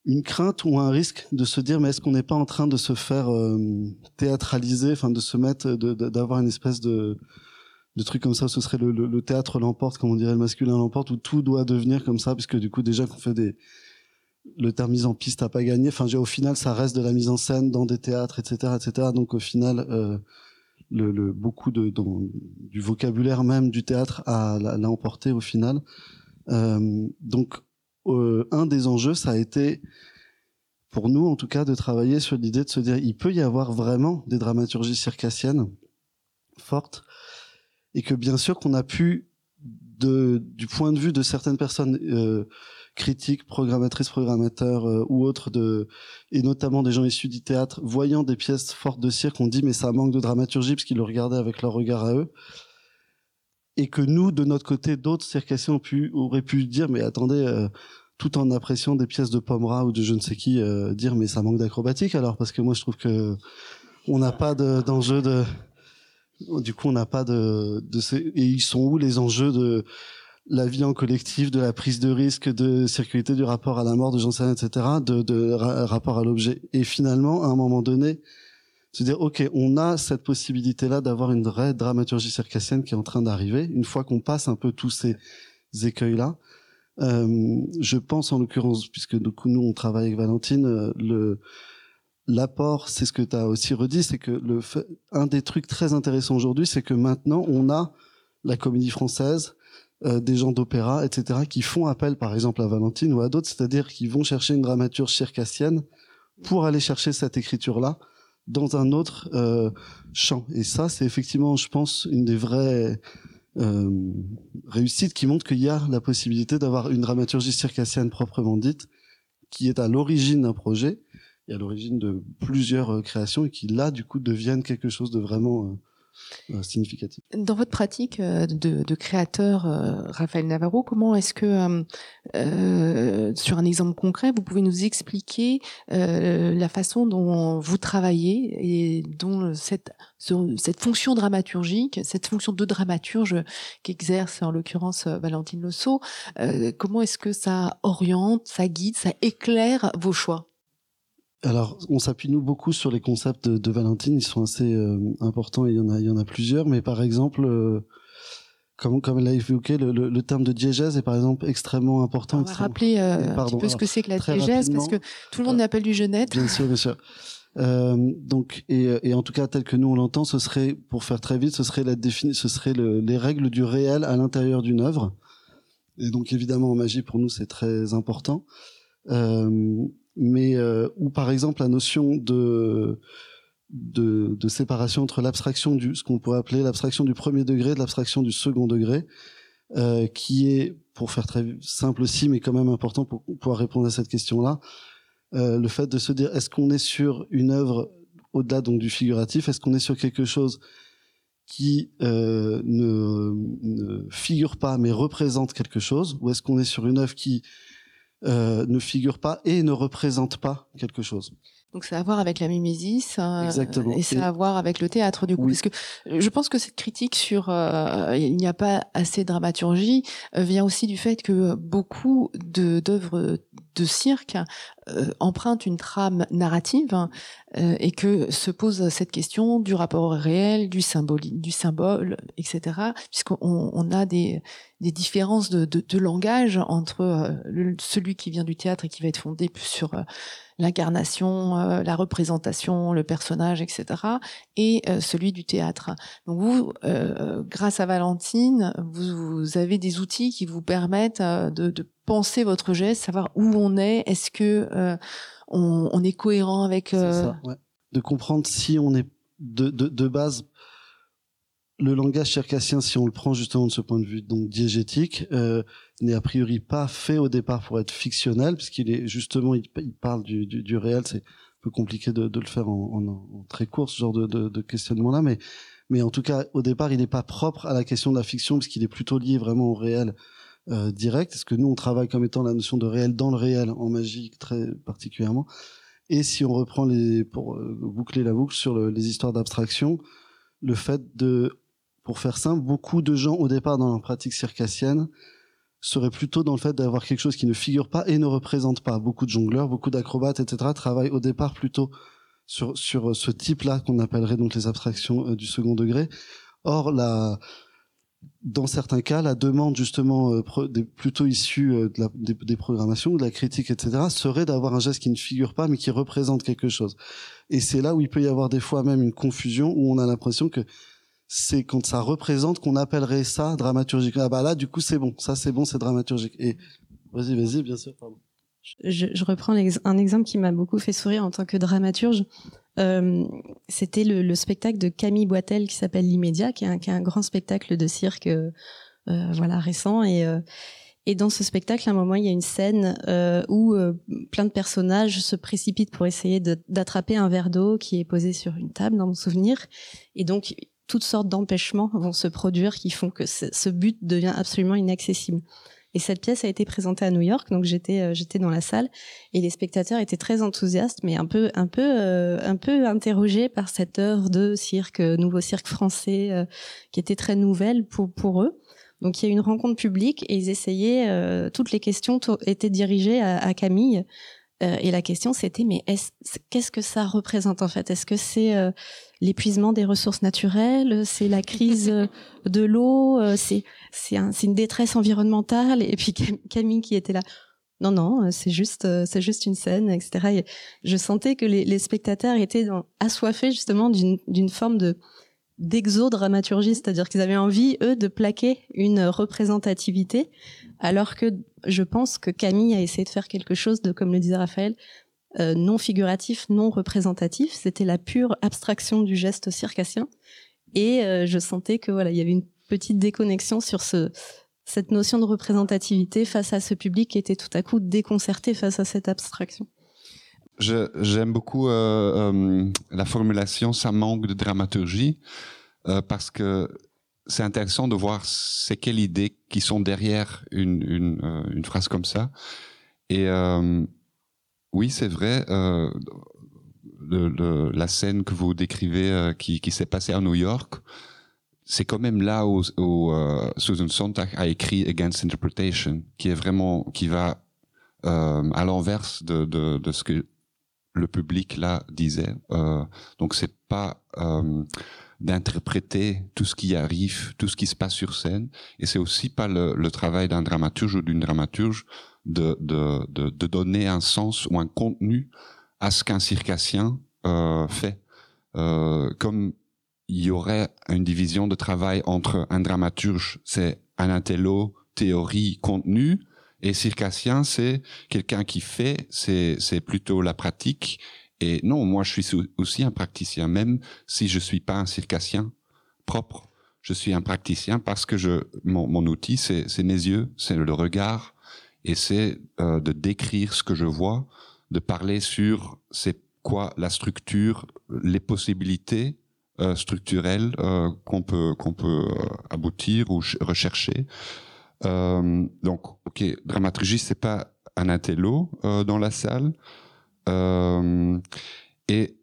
une crainte ou un risque de se dire mais est-ce qu'on n'est pas en train de se faire euh, théâtraliser, enfin de se mettre, d'avoir une espèce de de truc comme ça, ce serait le, théâtre l'emporte, comme on dirait le masculin l'emporte, où tout doit devenir comme ça, puisque du coup déjà qu'on fait des le terme mise en piste a pas gagné. Enfin, au final, ça reste de la mise en scène dans des théâtres, etc., etc. Donc au final, euh, beaucoup du vocabulaire même du théâtre à l'a emporté au final. Euh, donc euh, un des enjeux, ça a été pour nous en tout cas de travailler sur l'idée de se dire il peut y avoir vraiment des dramaturgies circassiennes fortes et que bien sûr qu'on a pu de, du point de vue de certaines personnes euh, critiques, programmatrices, programmateurs euh, ou autres de et notamment des gens issus du théâtre, voyant des pièces fortes de cirque, on dit mais ça manque de dramaturgie parce qu'ils le regardaient avec leur regard à eux. Et que nous, de notre côté, d'autres circassiens ont pu, auraient pu dire mais attendez, euh, tout en appréciant des pièces de Pomera ou de je ne sais qui, euh, dire mais ça manque d'acrobatique alors parce que moi je trouve que on n'a pas d'enjeu de, du coup on n'a pas de, de ces, et ils sont où les enjeux de la vie en collectif, de la prise de risque, de sécurité, du rapport à la mort, de j'en sais etc., de, de rapport à l'objet? Et finalement, à un moment donné, se dire, OK, on a cette possibilité-là d'avoir une vraie dramaturgie circassienne qui est en train d'arriver, une fois qu'on passe un peu tous ces écueils-là. Euh, je pense en l'occurrence, puisque du nous on travaille avec Valentine, euh, le l'apport, c'est ce que tu as aussi redit, c'est que le un des trucs très intéressants aujourd'hui, c'est que maintenant on a la comédie française, euh, des gens d'opéra, etc., qui font appel, par exemple, à Valentine ou à d'autres, c'est-à-dire qui vont chercher une dramaturge circassienne pour aller chercher cette écriture-là dans un autre euh, champ. Et ça, c'est effectivement, je pense, une des vraies euh, réussites qui montre qu'il y a la possibilité d'avoir une dramaturgie circassienne proprement dite qui est à l'origine d'un projet et à l'origine de plusieurs créations et qui là du coup deviennent quelque chose de vraiment euh, significatif.
Dans votre pratique euh, de, créateur, euh, Raphaël Navarro, comment est-ce que, euh, sur un exemple concret, vous pouvez nous expliquer euh, la façon dont vous travaillez et dont cette, cette fonction dramaturgique, cette fonction de dramaturge qu'exerce en l'occurrence Valentine Losso, euh, comment est-ce que ça oriente, ça guide, ça éclaire vos choix?
Alors, on s'appuie nous beaucoup sur les concepts de, de Valentine. Ils sont assez euh, importants et il y en a, il y en a plusieurs. Mais par exemple, euh, comme, comme elle a évoqué, le, le, le, terme de diégèse est par exemple extrêmement important.
On va rappeler euh, Pardon, un petit peu ce que c'est que la diégèse, parce que tout le monde l'appelle du genette.
Bien sûr, bien sûr. Euh, donc, et, et, en tout cas, tel que nous on l'entend, ce serait, pour faire très vite, ce serait la défini, ce serait le, les règles du réel à l'intérieur d'une œuvre. Et donc, évidemment, en magie, pour nous, c'est très important. Euh, mais euh, ou par exemple la notion de de, de séparation entre l'abstraction du ce qu'on pourrait appeler l'abstraction du premier degré de l'abstraction du second degré euh, qui est pour faire très simple aussi mais quand même important pour pouvoir répondre à cette question là euh, le fait de se dire est-ce qu'on est sur une œuvre au-delà donc du figuratif? Est-ce qu'on est sur quelque chose qui euh, ne, ne figure pas mais représente quelque chose? Ou est-ce qu'on est sur une œuvre qui ne figure pas et ne représente pas quelque chose.
Donc ça a à voir avec la mimésis euh, et ça a à voir avec le théâtre du coup. Oui. Parce que je pense que cette critique sur euh, il n'y a pas assez de dramaturgie euh, vient aussi du fait que beaucoup d'œuvres de cirque euh, empruntent une trame narrative euh, et que se pose cette question du rapport au réel, du symbole, du symbole, etc. Puisqu'on on a des, des différences de, de, de langage entre euh, le, celui qui vient du théâtre et qui va être fondé plus sur l'incarnation, euh, la représentation, le personnage, etc., et euh, celui du théâtre. Donc vous, euh, grâce à Valentine, vous, vous, avez des outils qui vous permettent de, de, penser votre geste, savoir où on est, est-ce que on, on, est cohérent avec...
Ça, ouais. De comprendre si on est de, de, de base le langage circassien, si on le prend justement de ce point de vue donc diégétique, euh, n'est a priori pas fait au départ pour être fictionnel, puisqu'il est justement, il, parle du, du, du réel. C'est un peu compliqué de, de le faire en, en, en, très court ce genre de, de, de questionnement-là, mais mais en tout cas, au départ, il n'est pas propre à la question de la fiction, puisqu'il est plutôt lié vraiment au réel euh, direct. Est-ce que nous, on travaille comme étant la notion de réel dans le réel en magie très particulièrement? Et si on reprend les pour euh, boucler la boucle sur le, les histoires d'abstraction, le fait de pour faire simple, beaucoup de gens au départ dans leur pratique circassienne seraient plutôt dans le fait d'avoir quelque chose qui ne figure pas et ne représente pas. Beaucoup de jongleurs, beaucoup d'acrobates, etc. travaillent au départ plutôt sur, sur ce type-là qu'on appellerait donc les abstractions euh, du second degré. Or, dans certains cas, la demande justement euh, plutôt issue euh, des, des, programmations, de la critique, etc., serait d'avoir un geste qui ne figure pas mais qui représente quelque chose. Et c'est là où il peut y avoir des fois même une confusion où on a l'impression que c'est quand ça représente qu'on appellerait ça dramaturgique. Ah bah là, du coup, c'est bon. Ça, c'est bon, c'est dramaturgique. Et vas-y, vas-y, bien sûr. Pardon.
Je, je reprends un exemple qui m'a beaucoup fait sourire en tant que dramaturge. Euh, C'était le, le, spectacle de Camille Boitel qui s'appelle L'immédiat, qui, qui, est un grand spectacle de cirque, euh, voilà, récent. Et, euh, et dans ce spectacle, à un moment, il y a une scène euh, où euh, plein de personnages se précipitent pour essayer d'attraper un verre d'eau qui est posé sur une table, dans mon souvenir. Et donc, toutes sortes d'empêchements vont se produire qui font que ce but devient absolument inaccessible. Et cette pièce a été présentée à New York, donc j'étais euh, j'étais dans la salle et les spectateurs étaient très enthousiastes, mais un peu un peu euh, un peu interrogés par cette œuvre de cirque euh, nouveau cirque français qui était très nouvelle pour eux. Donc il y a eu une rencontre publique et ils essayaient toutes les questions étaient dirigées à, Camille et la question c'était mais qu'est-ce que ça représente en fait? Est-ce que c'est l'épuisement des ressources naturelles C'est la crise de l'eau C'est c'est un, une détresse environnementale Et puis Camille qui était là. Non non, c'est juste c'est juste une scène, etc. Et je sentais que les, spectateurs étaient assoiffés justement d'une d'une forme de d'exodramaturgie, c'est-à-dire qu'ils avaient envie, eux, de plaquer une représentativité, alors que je pense que Camille a essayé de faire quelque chose de, comme le disait Raphaël, euh, non figuratif, non représentatif. C'était la pure abstraction du geste circassien. Et euh, je sentais que voilà, il y avait une petite déconnexion sur ce cette notion de représentativité face à ce public qui était tout à coup déconcerté face à cette abstraction.
J'aime beaucoup euh, la formulation ça manque de dramaturgie parce que c'est intéressant de voir c'est quelles idées qui sont derrière une, une, phrase comme ça. Et oui, c'est vrai, le, la scène que vous décrivez qui, qui s'est passée à New York, c'est quand même là où, où Susan Sontag a écrit Against Interpretation, qui est vraiment qui va à l'inverse de, ce que le public là disait. Euh, donc c'est pas euh, d'interpréter tout ce qui arrive, tout ce qui se passe sur scène, et c'est aussi pas le travail d'un dramaturge ou d'une dramaturge de, de, de, de, donner un sens ou un contenu à ce qu'un circassien euh, fait. Euh, comme il y aurait une division de travail entre un dramaturge, c'est un intello, théorie, contenu, et circassien, c'est quelqu'un qui fait, c'est, c'est plutôt la pratique. Et non, moi, je suis aussi un praticien, même si je suis pas un circassien propre. Je suis un praticien parce que je, mon, mon outil, c'est, c'est mes yeux, c'est le regard, et c'est euh, de décrire ce que je vois, de parler sur c'est quoi la structure, les possibilités euh, structurelles euh, qu'on peut qu'on peut aboutir ou rechercher. Donc, ok, dramaturgie, c'est pas un intello dans la salle. Et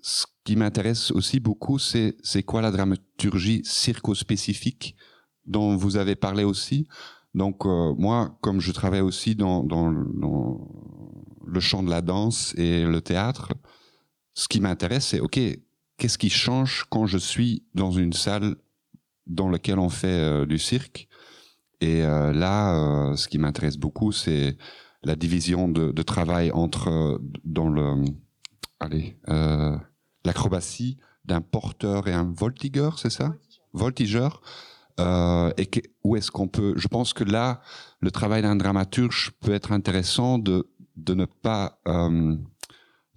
ce qui m'intéresse aussi beaucoup, c'est c'est quoi la dramaturgie circo-spécifique dont vous avez parlé aussi? Donc euh, moi, comme je travaille aussi dans, dans, dans, le champ de la danse et le théâtre, ce qui m'intéresse, c'est ok, qu'est-ce qui change quand je suis dans une salle dans laquelle on fait euh, du cirque? Et euh, là, ce qui m'intéresse beaucoup, c'est la division de, de, travail entre dans le, allez, l'acrobatie d'un porteur et un voltigeur, c'est ça? Voltigeur. Euh, et que, où est-ce qu'on peut Je pense que là, le travail d'un dramaturge peut être intéressant de de ne pas euh,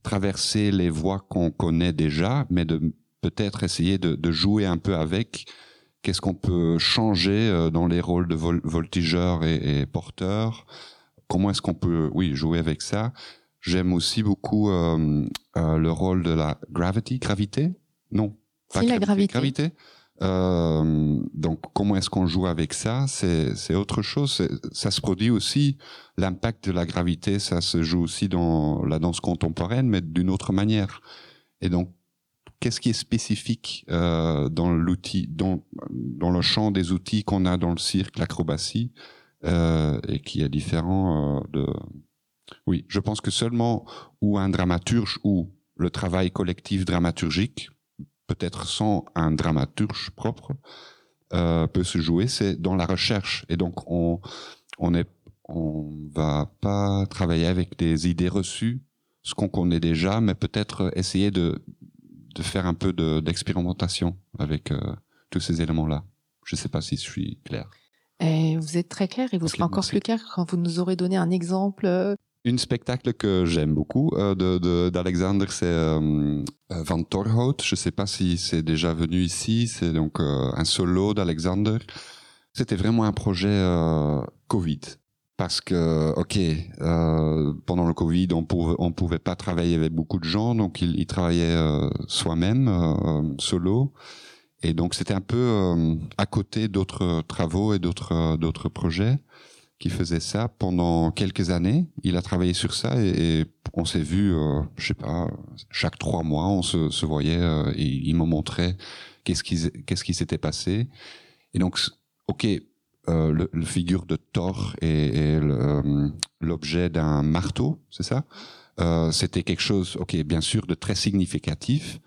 traverser les voies qu'on connaît déjà, mais de peut-être essayer de, de, jouer un peu avec Qu'est-ce qu'on peut changer euh, dans les rôles de vol voltigeur et, et porteur Comment est-ce qu'on peut, oui, jouer avec ça J'aime aussi beaucoup euh, euh, le rôle de la gravity, gravité? Non,
pas la gravité.
gravité. Euh, donc, comment est-ce qu'on joue avec ça? C'est autre chose. Ça se produit aussi. L'impact de la gravité, ça se joue aussi dans la danse contemporaine, mais d'une autre manière. Et donc, qu'est-ce qui est spécifique euh, dans l'outil, dans, dans le champ des outils qu'on a dans le cirque, l'acrobatie, euh, et qui est différent euh, de. Oui, je pense que seulement où un dramaturge ou le travail collectif dramaturgique, peut-être sans un dramaturge propre, euh, peut se jouer, c'est dans la recherche. Et donc on on est on va pas travailler avec des idées reçues, ce qu'on connaît déjà, mais peut-être essayer de de faire un peu d'expérimentation avec euh, tous ces éléments-là. Je ne sais pas si je suis clair.
Et vous êtes très clair et vous okay, serez encore merci. plus clair quand vous nous aurez donné un exemple. Euh,
Une spectacle que j'aime beaucoup euh, d'Alexander, c'est euh, Van Torhout. Je ne sais pas si c'est déjà venu ici. C'est donc euh, un solo d'Alexander. C'était vraiment un projet euh, Covid parce que, ok, euh, pendant le Covid, on pouvait, on pouvait pas travailler avec beaucoup de gens, donc il, il travaillait euh, soi-même, euh, solo, et donc c'était un peu euh, à côté d'autres travaux et d'autres euh, d'autres projets qui faisaient ça pendant quelques années. Il a travaillé sur ça et, on s'est vu, euh, je sais pas, chaque trois mois, on se, voyait et il me montrait qu'est-ce qui qu'est-ce s'était passé. Et donc, ok euh, le, figure de Thor et, et l'objet d'un marteau, c'est ça? Euh, C'était quelque chose, ok, bien sûr, de très significatif,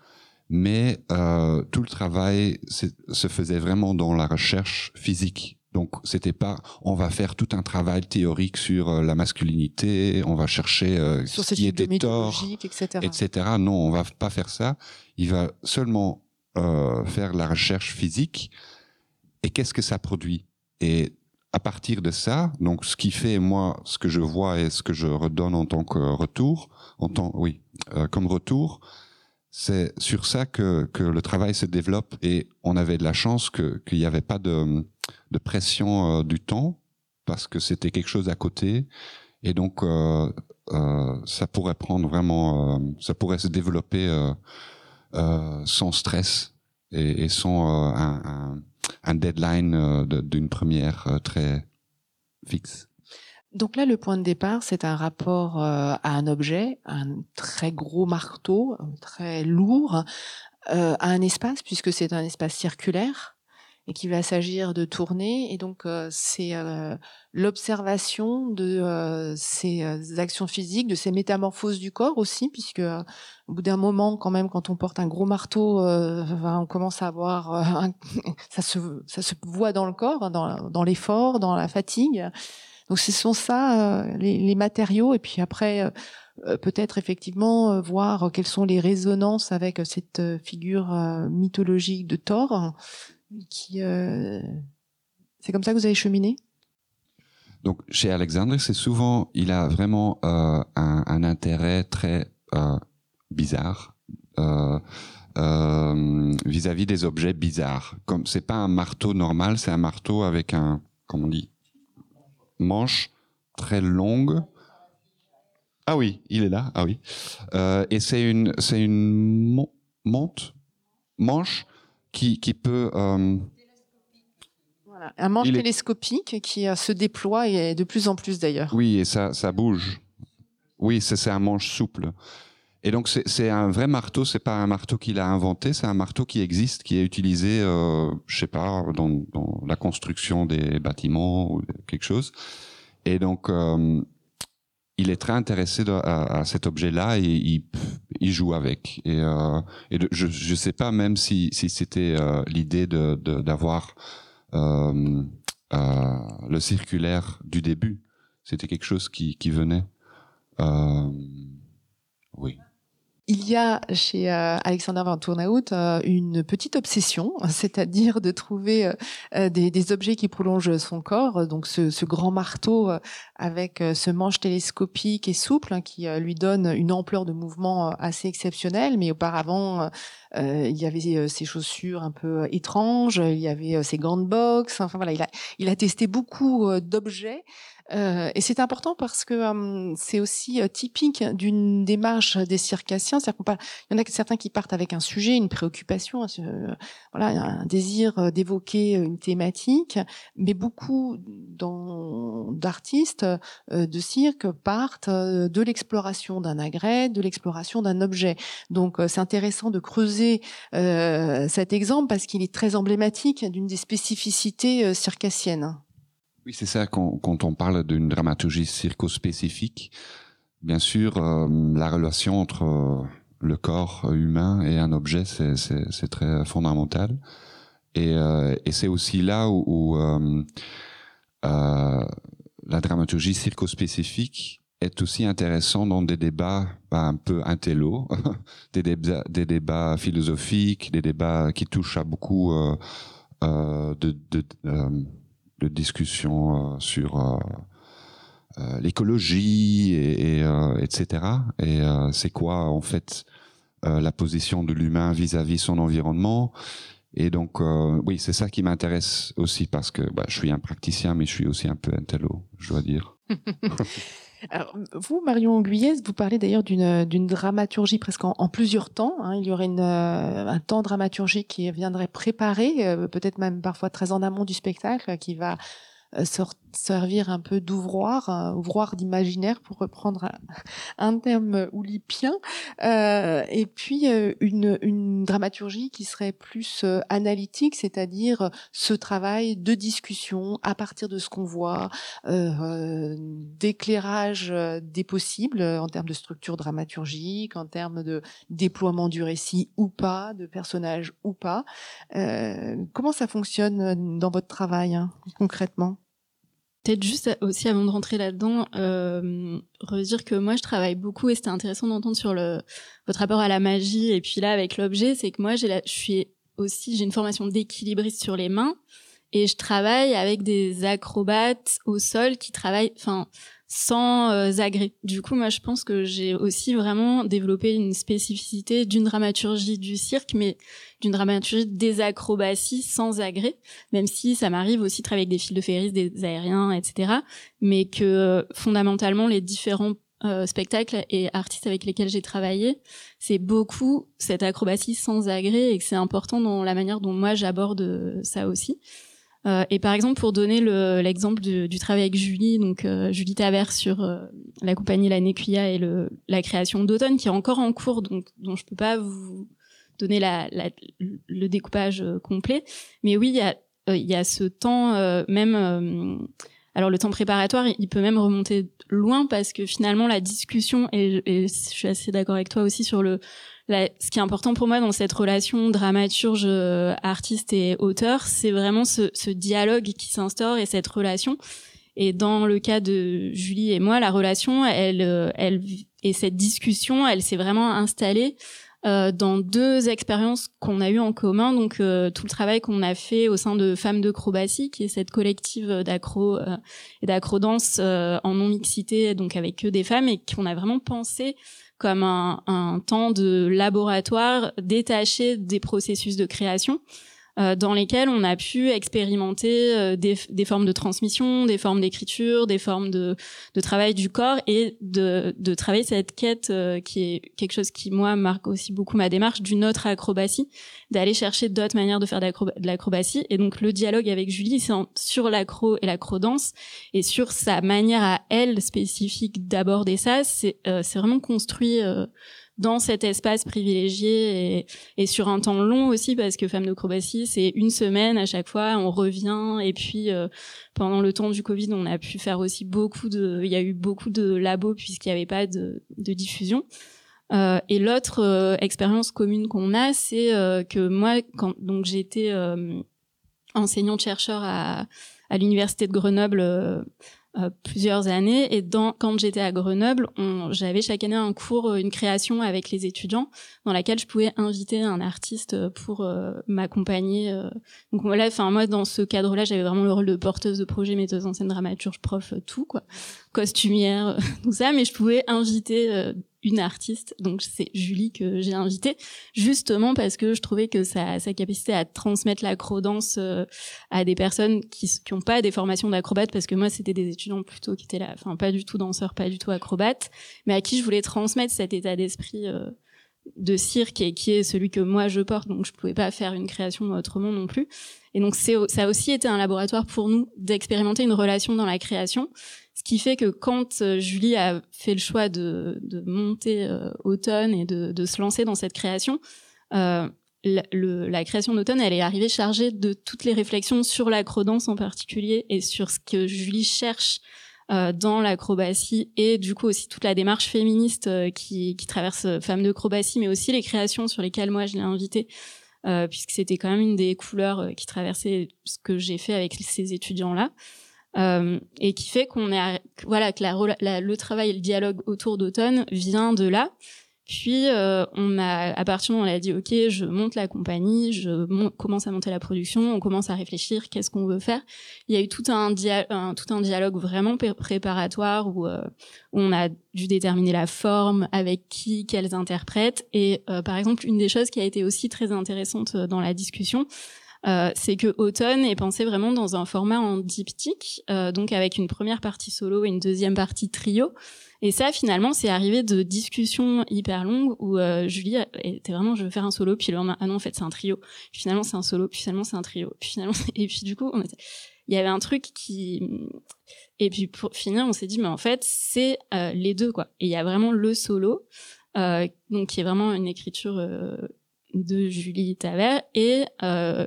mais euh, tout le travail se faisait vraiment dans la recherche physique. Donc, c'était pas, on va faire tout un travail théorique sur euh, la masculinité, on va chercher euh,
sur
ce qui
était
tort,
etc.
etc. Non, on va pas faire ça. Il va seulement euh, faire la recherche physique. Et qu'est-ce que ça produit? Et à partir de ça, donc ce qui fait moi ce que je vois et ce que je redonne en tant que retour, en tant oui, euh, comme retour, c'est sur ça que, que le travail se développe et on avait de la chance qu'il n'y avait pas de, de pression euh, du temps parce que c'était quelque chose à côté et donc euh, euh, ça pourrait prendre vraiment, euh, ça pourrait se développer euh, sans stress et, et sans un, un, un, deadline d'une première très fixe.
Donc là, le point de départ, c'est un rapport euh, à un objet, un très gros marteau, très lourd, euh, à un espace, puisque c'est un espace circulaire et qui va s'agir de tourner. Et donc, euh, c'est euh, l'observation de euh, ces actions physiques, de ces métamorphoses du corps aussi, puisque au bout d'un moment, quand même, quand on porte un gros marteau, on commence à avoir... Ça, se, voit dans le corps, dans l'effort, dans la fatigue. Donc ce sont ça euh, les, matériaux et puis après euh, euh, peut-être effectivement voir quelles sont les résonances avec cette figure mythologique de Thor qui c'est comme ça que vous avez cheminé?
Donc chez Alexandre c'est souvent il a vraiment un, intérêt très bizarre vis-à-vis -vis des objets bizarres. Comme c'est pas un marteau normal c'est un marteau avec un comment on dit manche très longue. Ah oui, il est là. Ah oui. Euh, et c'est une, c'est une monte, manche qui, qui peut. Euh,
voilà, un manche télescopique qui euh, se déploie et de plus en plus d'ailleurs.
Oui, et ça, ça bouge. Oui, c'est un manche souple. Et donc c'est un vrai marteau, c'est pas un marteau qu'il a inventé, c'est un marteau qui existe, qui est utilisé, euh, je sais pas, dans, dans, la construction des bâtiments ou quelque chose. Et donc euh, il est très intéressé de, à, à, cet objet-là et il, il, joue avec. Et, euh, et de, je je sais pas même si si c'était euh, l'idée de d'avoir euh, euh, le circulaire du début. C'était quelque chose qui qui venait. oui
il y a chez euh, Alexander Van Tournaout euh, une petite obsession, c'est-à-dire de trouver euh, des, objets qui prolongent son corps. Donc ce, grand marteau avec ce manche télescopique et souple hein, qui lui donne une ampleur de mouvement assez exceptionnelle. Mais auparavant, il y avait ses chaussures un peu étranges, il y avait ses gants de boxe. Enfin voilà, il a testé beaucoup d'objets. Euh, et c'est important parce que c'est aussi typique d'une démarche des circassiens. Il y en a certains qui partent avec un sujet, une préoccupation, voilà, un désir d'évoquer une thématique, mais beaucoup d'artistes de cirque partent de l'exploration d'un agrès, de l'exploration d'un objet. Donc c'est intéressant de creuser cet exemple parce qu'il est très emblématique d'une des spécificités circassiennes.
Oui, c'est ça, quand, on parle d'une dramaturgie circo-spécifique, bien sûr, euh, la relation entre euh, le corps humain et un objet, c'est très fondamental. Et, euh, et c'est aussi là où, la dramaturgie circo-spécifique est aussi intéressant dans des débats bah, un peu intello, des, débats, philosophiques, des débats qui touchent à beaucoup de discussion euh, sur euh, euh, l'écologie et, et etc. Et c'est quoi en fait la position de l'humain vis-à-vis son environnement. Et donc, oui, c'est ça qui m'intéresse aussi parce que bah, je suis un praticien, mais je suis aussi un peu intello, je dois dire.
Vous, Marion Guyez, vous parlez d'ailleurs d'une, d'une dramaturgie presque en, plusieurs temps. Hein. Il y aurait une, euh, un temps dramaturgique qui viendrait préparer, euh, peut-être même parfois très en amont du spectacle, qui va euh, servir un peu d'ouvroir, un ouvroir d'imaginaire pour reprendre un, terme oulipien, euh, et puis euh, une, une, dramaturgie qui serait plus euh, analytique, c'est-à-dire ce travail de discussion à partir de ce qu'on voit, euh, d'éclairage des possibles en termes de structure dramaturgique, en termes de déploiement du récit ou pas, de personnages ou pas. comment ça fonctionne dans votre travail hein, concrètement?
Juste aussi avant de rentrer là-dedans, euh, redire que moi je travaille beaucoup et c'était intéressant d'entendre sur le votre rapport à la magie et puis là avec l'objet, c'est que moi j'ai je suis aussi j'ai une formation d'équilibriste sur les mains et je travaille avec des acrobates au sol qui travaillent. Enfin, sans euh, agrès. Du coup, moi, je pense que j'ai aussi vraiment développé une spécificité d'une dramaturgie du cirque, mais d'une dramaturgie des acrobaties sans agrès, même si ça m'arrive aussi de travailler avec des fils de ferris, des aériens, etc. Mais que euh, fondamentalement, les différents euh, spectacles et artistes avec lesquels j'ai travaillé, c'est beaucoup cette acrobatie sans agrès et que c'est important dans la manière dont moi j'aborde ça aussi. Euh, et par exemple, pour donner l'exemple du, travail avec Julie, donc euh, Julie Taver sur euh, la compagnie La Nécuya et le, la création d'automne, qui est encore en cours, donc dont je peux pas vous donner la, la, le découpage complet. Mais oui, il y a, il y a ce temps même. alors le temps préparatoire, il peut même remonter loin parce que finalement la discussion et, et je suis assez d'accord avec toi aussi sur le ce qui est important pour moi dans cette relation dramaturge, euh, artiste et auteur, c'est vraiment ce, ce, dialogue qui s'instaure et cette relation. Et dans le cas de Julie et moi, la relation, elle, euh, elle et cette discussion, elle s'est vraiment installée euh, dans deux expériences qu'on a eues en commun. Donc euh, tout le travail qu'on a fait au sein de Femmes de Crobatie, qui est cette collective d'accro euh, et d'accro-danse en non mixité, donc avec que des femmes, et qu'on a vraiment pensé comme un, temps de laboratoire détaché des processus de création. Euh, dans lesquels on a pu expérimenter euh, des, des, formes de transmission, des formes d'écriture, des formes de, de, travail du corps et de, de travailler cette quête euh, qui est quelque chose qui moi marque aussi beaucoup ma démarche d'une autre acrobatie, d'aller chercher d'autres manières de faire de l'acrobatie. Et donc le dialogue avec Julie c'est sur l'accro et l'acro-danse et sur sa manière à elle spécifique d'aborder ça, c'est c'est vraiment construit dans cet espace privilégié et, et, sur un temps long aussi parce que Femmes d'acrobatie c'est une semaine à chaque fois on revient et puis euh, pendant le temps du Covid on a pu faire aussi beaucoup de il y a eu beaucoup de labos puisqu'il n'y avait pas de, de diffusion. Euh, et l'autre euh, expérience commune qu'on a c'est euh, que moi quand donc j'étais enseignante chercheur à à l'université de Grenoble euh, plusieurs années. Et dans, quand j'étais à Grenoble, j'avais chaque année un cours, euh, une création avec les étudiants dans laquelle je pouvais inviter un artiste euh, pour m'accompagner. Donc voilà, enfin moi dans ce cadre-là, j'avais vraiment le rôle de porteuse de projet, metteuse en scène, dramaturge, prof, tout quoi, costumière, tout ça, mais je pouvais inviter une artiste, donc c'est Julie que j'ai invitée, justement parce que je trouvais que sa, sa capacité à transmettre l'acro-danse euh, à des personnes qui n'ont pas des formations d'acrobates, parce que moi c'était des étudiants plutôt qui étaient là, enfin pas du tout danseurs, pas du tout acrobates, mais à qui je voulais transmettre cet état d'esprit euh, de cirque et qui est celui que moi je porte, donc je pouvais pas faire une création autrement non plus. Et donc ça a aussi été un laboratoire pour nous d'expérimenter une relation dans la création ce qui fait que quand euh, Julie a fait le choix de, monter euh, Automne et de, se lancer dans cette création, euh, la, création d'Automne, elle est arrivée chargée de toutes les réflexions sur l'acrodance en particulier et sur ce que Julie cherche euh, dans l'acrobatie et du coup aussi toute la démarche féministe qui, qui, traverse Femmes de Crobatie, mais aussi les créations sur lesquelles moi je l'ai invitée. puisque c'était quand même une des couleurs qui traversait ce que j'ai fait avec ces étudiants-là. Euh, et qui fait qu'on est voilà que la, le travail et le dialogue autour d'automne vient de là. Puis euh, on a à partir du moment on a dit ok je monte la compagnie, je commence à monter la production, on commence à réfléchir qu'est-ce qu'on veut faire? Il y a eu tout un, tout un dialogue vraiment préparatoire où, euh, où, on a dû déterminer la forme, avec qui, quels interprètes. Et euh, par exemple une des choses qui a été aussi très intéressante dans la discussion, euh, c'est que Automne est pensé vraiment dans un format en diptyque, euh, donc avec une première partie solo et une deuxième partie trio. Et ça, finalement, c'est arrivé de discussions hyper longues où euh, Julie était vraiment, je veux faire un solo, puis le lendemain, ah non, en fait, c'est un trio. Finalement, c'est un solo, puis finalement, c'est un trio. Finalement, et puis du coup, on était... il y avait un truc qui, et puis pour finir, on s'est dit, mais en fait, c'est euh, les deux, quoi. Et il y a vraiment le solo, euh, donc qui est vraiment une écriture euh, de Julie Taver et euh,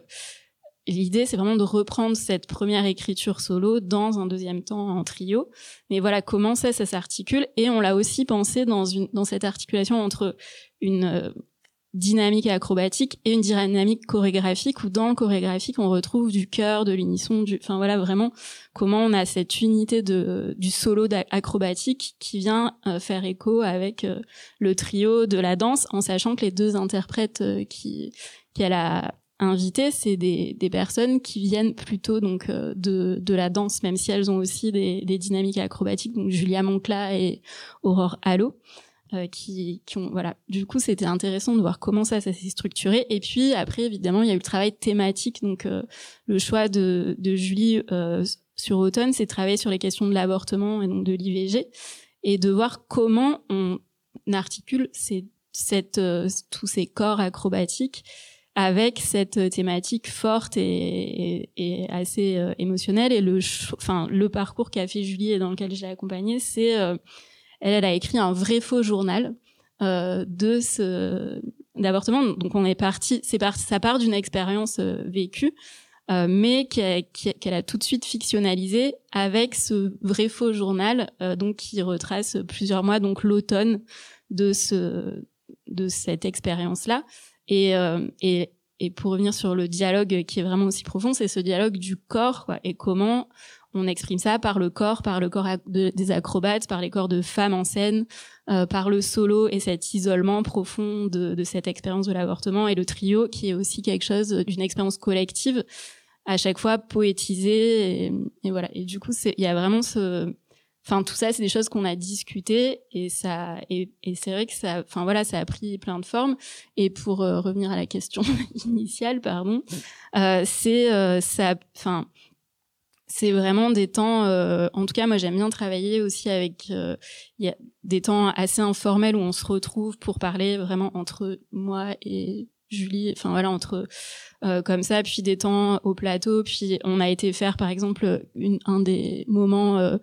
l'idée c'est vraiment de reprendre cette première écriture solo dans un deuxième temps en trio. Mais voilà comment ça ça s'articule. Et on l'a aussi pensé dans une dans cette articulation entre une dynamique acrobatique et une dynamique chorégraphique où dans le chorégraphique on retrouve du cœur, de l'unisson, du, enfin voilà vraiment comment on a cette unité de du solo acrobatique qui vient euh, faire écho avec euh, le trio de la danse en sachant que les deux interprètes euh, qui qu'elle a invitées, c'est des, des personnes qui viennent plutôt donc de, de la danse, même si elles ont aussi des, des dynamiques acrobatiques. Donc Julia Moncla et Aurore Allo. Euh, qui, qui ont voilà. Du coup c'était intéressant de voir comment ça ça s'est structuré. Et puis après évidemment il y a eu le travail thématique. Donc euh, le choix de, de Julie euh, sur automne c'est travailler sur les questions de l'avortement et donc de l'IVG et de voir comment on articule ces, cette, tous ces corps acrobatiques avec cette thématique forte et, et, et assez émotionnelle. Et le enfin le parcours qu'a fait Julie et dans lequel j'ai accompagné c'est elle, a écrit un vrai faux journal euh, de d'avortement. Donc on est parti, c'est ça part d'une expérience euh, vécue, euh, mais qu'elle a tout de suite fictionnalisé avec ce vrai faux journal, donc qui retrace plusieurs mois, donc l'automne de ce de cette expérience là. Et, pour revenir sur le dialogue qui est vraiment aussi profond, c'est ce dialogue du corps et comment on exprime ça par le corps, par le corps des acrobates, par les corps de femmes en scène, euh, par le solo et cet isolement profond de, de cette expérience de l'avortement et le trio qui est aussi quelque chose d'une expérience collective à chaque fois poétisée et, et voilà. Et du coup, il y a vraiment ce, enfin tout ça, c'est des choses qu'on a discutées et ça et, et c'est vrai que ça, enfin voilà, ça a pris plein de formes. Et pour euh, revenir à la question initiale, pardon, euh, c'est euh, ça, enfin c'est vraiment des temps. Euh, en tout cas, moi, j'aime bien travailler aussi avec. Euh, y a des temps assez informels où on se retrouve pour parler vraiment entre moi et Julie. Enfin voilà, entre euh, comme ça, puis des temps au plateau. Puis on a été faire, par exemple, un des moments euh,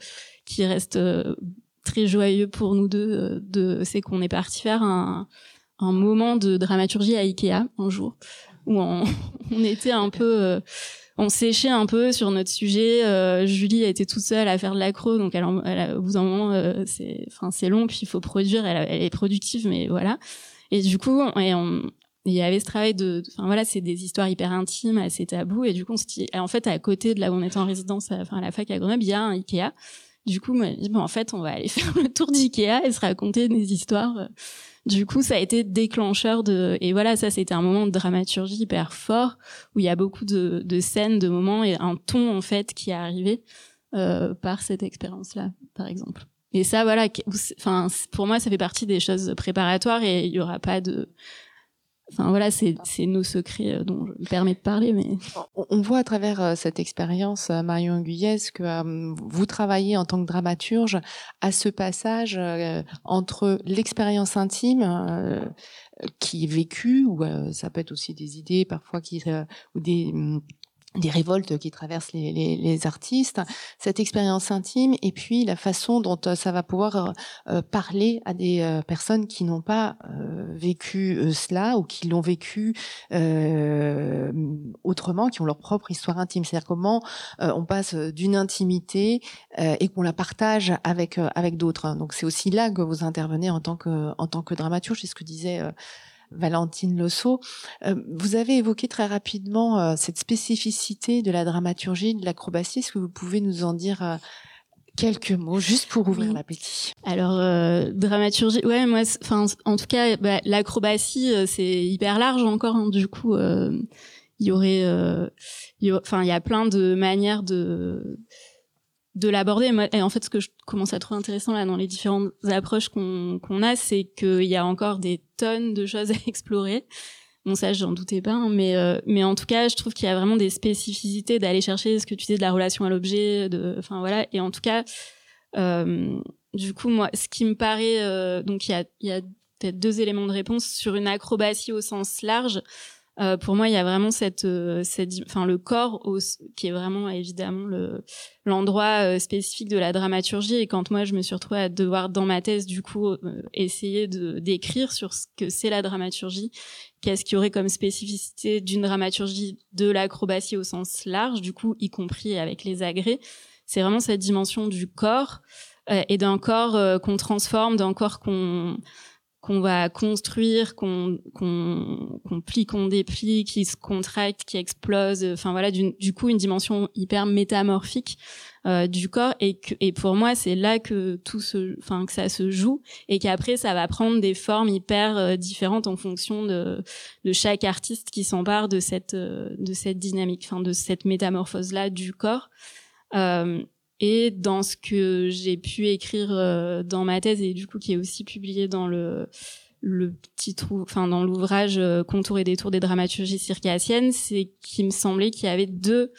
qui reste très joyeux pour nous deux. de, c'est qu'on est parti faire un, moment de dramaturgie à Ikea un jour où on était un peu on séchait un peu sur notre sujet. Euh, Julie a été toute seule à faire de l'accro, donc elle, elle, au bout d'un moment, euh, c'est, enfin, c'est long, puis il faut produire. Elle, est productive, mais voilà. Et du coup, on, il y avait ce travail de, enfin voilà, c'est des histoires hyper intimes, assez tabous, et du coup, on dit, en fait, à côté de là où on était en résidence, enfin à la fac à Grenoble, il y a un Ikea. Du coup, moi, je dis, bon, en fait, on va aller faire le tour d'Ikea et se raconter des histoires. Du coup, ça a été déclencheur de et voilà, ça c'était un moment de dramaturgie hyper fort où il y a beaucoup de, scènes, de moments et un ton en fait qui est arrivé euh, par cette expérience-là, par exemple. Et ça, voilà, enfin pour moi, ça fait partie des choses préparatoires et il y aura pas de Enfin voilà, c'est nos secrets euh, dont je me permets de parler. Mais
on voit à travers euh, cette expérience, euh, Marion Guyès, que vous travaillez en tant que dramaturge à ce passage entre l'expérience intime qui est vécue, ou ça peut être aussi des idées parfois qui ou des hum, des révoltes qui traversent les, les, les, artistes, cette expérience intime et puis la façon dont euh, ça va pouvoir euh, euh, parler à des personnes qui n'ont pas vécu cela ou qui l'ont vécu autrement, qui ont leur propre histoire intime. C'est-à-dire comment on passe d'une intimité et qu'on la partage avec avec d'autres. Donc c'est aussi là que vous intervenez en tant que en tant que dramaturge. C'est ce que disait Valentine Losso. Euh, vous avez évoqué très rapidement euh, cette spécificité de la dramaturgie, de l'acrobatie. Est-ce que vous pouvez nous en dire euh, quelques mots juste pour ouvrir l'appétit?
Alors dramaturgie, ouais, moi, enfin, en tout cas, bah, l'acrobatie, c'est hyper large encore. Hein, du coup, il y aurait, enfin, il y a plein de manières de de l'aborder. Et en fait, ce que je commence à trouver intéressant là dans les différentes approches qu'on a, c'est qu'il y a encore des tonnes de choses à explorer. Bon, ça, j'en doutais pas, hein, mais euh, mais en tout cas, je trouve qu'il y a vraiment des spécificités d'aller chercher ce que tu dis de la relation à l'objet, de, enfin voilà. Et en tout cas, euh, du coup, moi, ce qui me paraît, euh, donc il y a y a peut-être deux éléments de réponse sur une acrobatie au sens large. Euh, pour moi, il y a vraiment cette, euh, cette, enfin, le corps qui est vraiment évidemment le l'endroit euh, spécifique de la dramaturgie. Et quand moi, je me suis retrouvée à devoir dans ma thèse, du coup, essayer de d'écrire sur ce que c'est la dramaturgie, qu'est-ce qu'il y aurait comme spécificité d'une dramaturgie de l'acrobatie au sens large, du coup, y compris avec les agrès. C'est vraiment cette dimension du corps et d'un corps qu'on transforme, d'un corps qu'on qu'on va construire, qu'on qu'on qu'on plie, qu'on déplie, qui se contracte, qui explose. Enfin voilà, du, coup une dimension hyper métamorphique euh, du corps et que, et pour moi c'est là que tout se, enfin que ça se joue et qu'après ça va prendre des formes hyper euh, différentes en fonction de de chaque artiste qui s'empare de cette euh, de cette dynamique, enfin de cette métamorphose là du corps. Euh, et dans ce que j'ai pu écrire euh, dans ma thèse et du coup qui est aussi publié dans le le petit trou, enfin dans l'ouvrage euh, Contours et détours des dramaturgies circassiennes, c'est qu'il me semblait qu'il y avait deux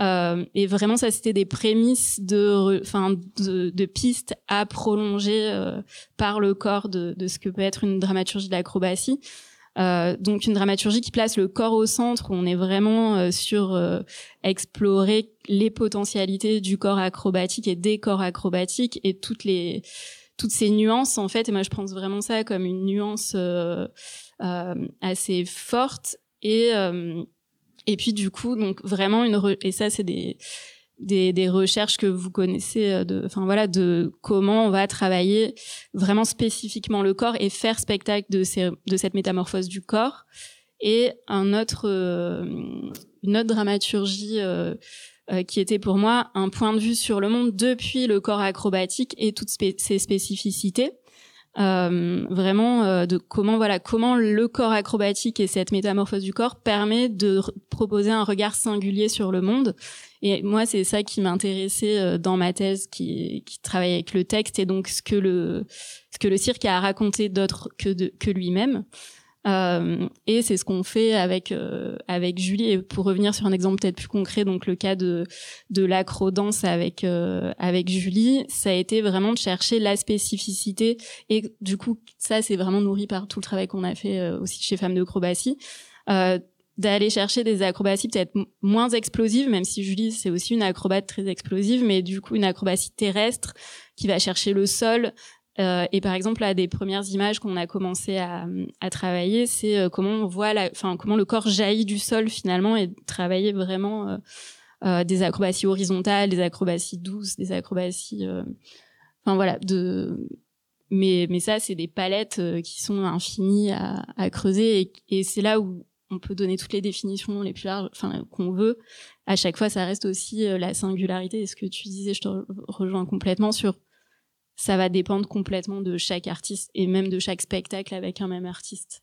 euh, et vraiment ça c'était des prémices de enfin de, de, pistes à prolonger euh, par le corps de, de, ce que peut être une dramaturgie de l'acrobatie euh, donc une dramaturgie qui place le corps au centre, où on est vraiment euh, sur euh, explorer les potentialités du corps acrobatique et des corps acrobatiques et toutes les toutes ces nuances en fait. Et moi je pense vraiment ça comme une nuance assez forte et et puis du coup donc vraiment une et ça c'est des des, des, recherches que vous connaissez euh, de enfin voilà de comment on va travailler vraiment spécifiquement le corps et faire spectacle de ces, de cette métamorphose du corps. Et un autre euh, une autre dramaturgie euh, euh, qui était pour moi un point de vue sur le monde depuis le corps acrobatique et toutes ses spécificités euh, vraiment de comment voilà comment le corps acrobatique et cette métamorphose du corps permet de proposer un regard singulier sur le monde et moi, c'est ça qui m'intéressait euh, dans ma thèse, qui, qui travaille avec le texte et donc ce que le ce que le cirque a raconté d'autre que de, que lui-même. Euh, et c'est ce qu'on fait avec euh, avec Julie. Et pour revenir sur un exemple peut-être plus concret, donc le cas de de l'acro-danse avec euh, avec Julie, ça a été vraiment de chercher la spécificité. Et du coup, ça c'est vraiment nourri par tout le travail qu'on a fait euh, aussi chez Femmes de Acrobatie d'aller chercher des acrobaties peut-être moins explosives, même si Julie c'est aussi une acrobate très explosive, mais du coup une acrobatie terrestre qui va chercher le sol. Euh, et par exemple, là, des premières images qu'on a commencé à, travailler, c'est euh, comment on voit, enfin comment le corps jaillit du sol finalement, et travailler vraiment euh, des acrobaties horizontales, des acrobaties douces, des acrobaties, enfin voilà, mais ça c'est des palettes qui sont infinies à, creuser et, c'est là où on peut donner toutes les définitions les plus larges enfin qu'on veut. À chaque fois ça reste aussi la singularité. Et ce que tu disais je te rejoins complètement sur ça va dépendre complètement de chaque artiste et même de chaque spectacle avec un même artiste.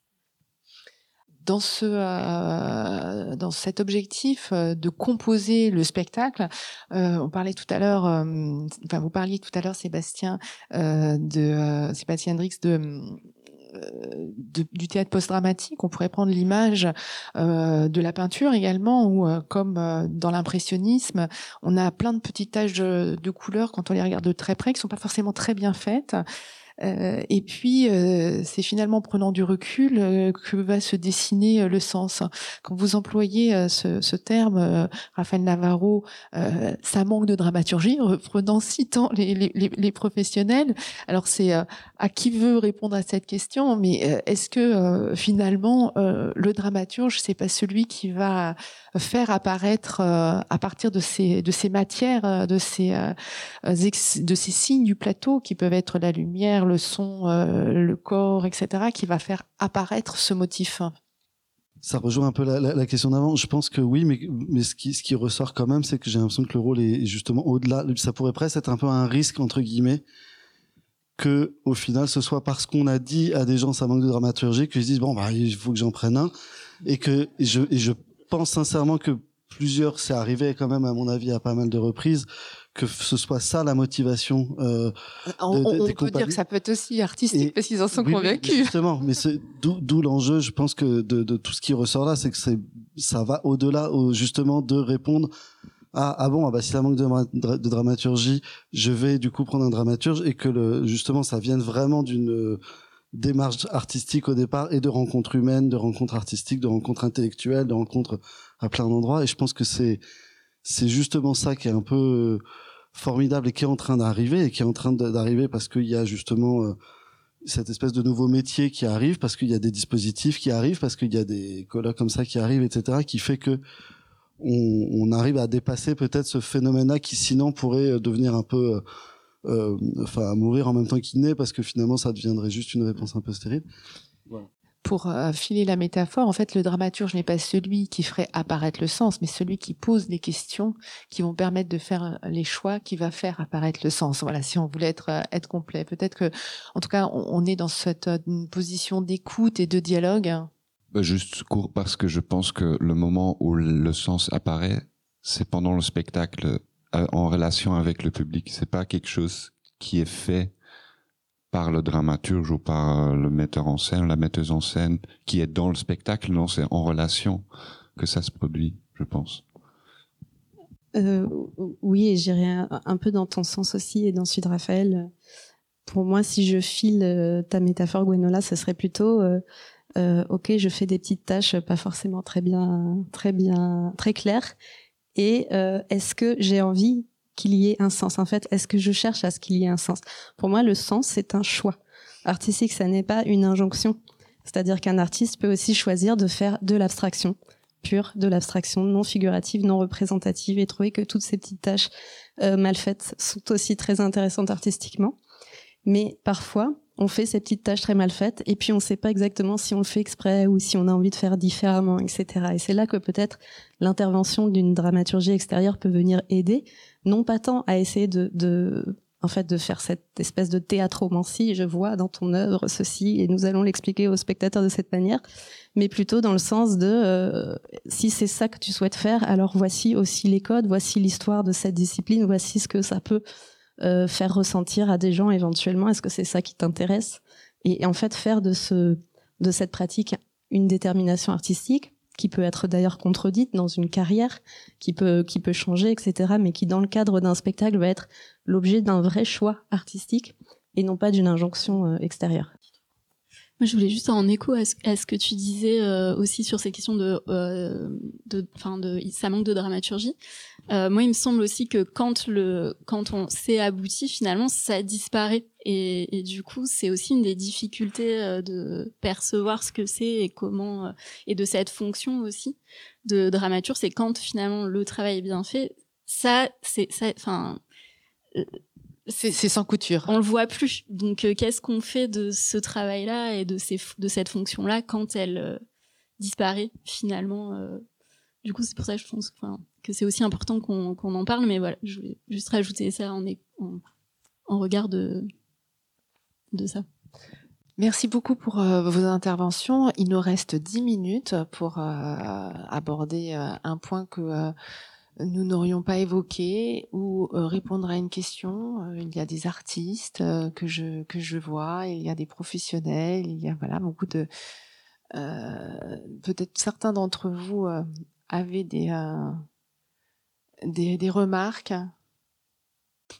Dans ce euh, dans cet objectif euh, de composer le spectacle, euh, on parlait tout à l'heure, enfin vous parliez tout à l'heure Sébastien de Sébastien Hendrix de du théâtre post-dramatique, on pourrait prendre l'image euh, de la peinture également, où euh, comme euh, dans l'impressionnisme, on a plein de petites taches de, couleurs quand on les regarde de très près, qui sont pas forcément très bien faites. Euh, et puis, euh, c'est finalement prenant du recul euh, que va se dessiner le sens. Quand vous employez ce, terme, Raphaël Navarro, ça manque de dramaturgie, reprenant, citant les, les, professionnels. Alors, c'est à qui veut répondre à cette question, mais est-ce que finalement, le dramaturge, c'est pas celui qui va faire apparaître à partir de ces, matières, de ces signes du plateau qui peuvent être la lumière, le son, euh, le corps, etc., qui va faire apparaître ce motif.
Ça rejoint un peu la, question d'avant. Je pense que oui, mais, ce, qui, ressort quand même, c'est que j'ai l'impression que le rôle est justement au-delà. Ça pourrait presque être un peu un risque, entre guillemets, que au final, ce soit parce qu'on a dit à des gens ça manque de dramaturgie qu'ils se disent bon, bah, il faut que j'en prenne un. Et que je, et je pense sincèrement que plusieurs, c'est arrivé quand même, à mon avis, à pas mal de reprises, que ce soit ça la motivation. Euh,
on, de, de, on peut dire que ça peut être aussi artistique et, parce qu'ils en sont
oui,
convaincus.
Justement, mais c'est d'où l'enjeu. Je pense que de, de, tout ce qui ressort là, c'est que c'est ça va au-delà, au, justement, de répondre. À, ah bon, ah bah si ça manque de, de, dramaturgie, je vais du coup prendre un dramaturge et que le, justement ça vienne vraiment d'une euh, démarche artistique au départ et de rencontres humaines, de rencontres artistiques, de rencontres intellectuelles, de rencontres à plein d'endroits. Et je pense que c'est c'est justement ça qui est un peu formidable et qui est en train d'arriver et qui est en train d'arriver parce qu'il y a justement euh, cette espèce de nouveau métier qui arrive parce qu'il y a des dispositifs qui arrivent parce qu'il y a des colloques comme ça qui arrivent etc qui fait que on, on arrive à dépasser peut-être ce phénomène-là qui sinon pourrait devenir un peu euh, enfin à mourir en même temps qu'il naît parce que finalement ça deviendrait juste une réponse un peu stérile.
Pour euh, filer la métaphore, en fait, le dramaturge n'est pas celui qui ferait apparaître le sens, mais celui qui pose les questions qui vont permettre de faire euh, les choix qui va faire apparaître le sens. Voilà, si on voulait être être complet. Peut-être que, en tout cas, on, est dans cette position d'écoute et de dialogue.
Bah, juste court parce que je pense que le moment où le sens apparaît, c'est pendant le spectacle en relation avec le public. C'est pas quelque chose qui est fait par le dramaturge ou par le metteur en scène, la metteuse en scène, qui est dans le spectacle. Non, c'est en relation que ça se produit, je pense.
Euh, oui, et j'irai un, peu dans ton sens aussi et dans celui de Raphaël. Pour moi, si je file euh, ta métaphore, Gwenola, ce serait plutôt euh, euh, ok, je fais des petites tâches pas forcément très bien, très bien, très claires, et euh, est-ce que j'ai envie qu'il y ait un sens En fait, est-ce que je cherche à ce qu'il y ait un sens? Pour moi, le sens, c'est un choix. Artistique, ça n'est pas une injonction. C'est-à-dire qu'un artiste peut aussi choisir de faire de l'abstraction pure, de l'abstraction non figurative, non représentative, et trouver que toutes ces petites tâches euh, mal faites sont aussi très intéressantes artistiquement. Mais parfois, on fait ces petites tâches très mal faites et puis on ne sait pas exactement si on le fait exprès ou si on a envie de faire différemment, etc. Et c'est là que peut-être l'intervention d'une dramaturgie extérieure peut venir aider, non pas tant à essayer de, de en fait de faire cette espèce de théâtromancie, je vois dans ton œuvre ceci et nous allons l'expliquer aux spectateurs de cette manière, mais plutôt dans le sens de euh, si c'est ça que tu souhaites faire, alors voici aussi les codes, voici l'histoire de cette discipline, voici ce que ça peut euh, faire ressentir à des gens éventuellement. Est-ce que c'est ça qui t'intéresse? Et, en fait faire de ce de cette pratique une détermination artistique qui peut être d'ailleurs contredite dans une carrière, qui peut qui peut changer, etc. Mais qui dans le cadre d'un spectacle va être l'objet d'un vrai choix artistique et non pas d'une injonction euh, extérieure.
Moi, je voulais juste en écho à ce, que tu disais euh, aussi sur ces questions de, euh, de, de, ça manque de dramaturgie. Euh, moi, il me semble aussi que quand le, quand on s'est abouti, finalement, ça disparaît. Et, et du coup, c'est aussi une des difficultés euh, de percevoir ce que c'est et comment, euh, et de cette fonction aussi de dramaturge, c'est quand finalement le travail est bien fait. Ça, c'est, enfin
c'est sans couture.
On le voit plus. Donc, euh, qu'est-ce qu'on fait de ce travail-là et de, ces, de cette fonction-là quand elle euh, disparaît finalement euh? Du coup, c'est pour ça que je pense que c'est aussi important qu'on en parle. Mais voilà, je voulais juste rajouter ça en, en, en regard de, de ça.
Merci beaucoup pour vos interventions. Il nous reste dix minutes pour aborder un point que nous n'aurions pas évoqué ou euh, répondre à une question. Euh, il y a des artistes euh, que je que je vois, il y a des professionnels, il y a voilà beaucoup de peut-être certains d'entre vous avaient des, des, des remarques.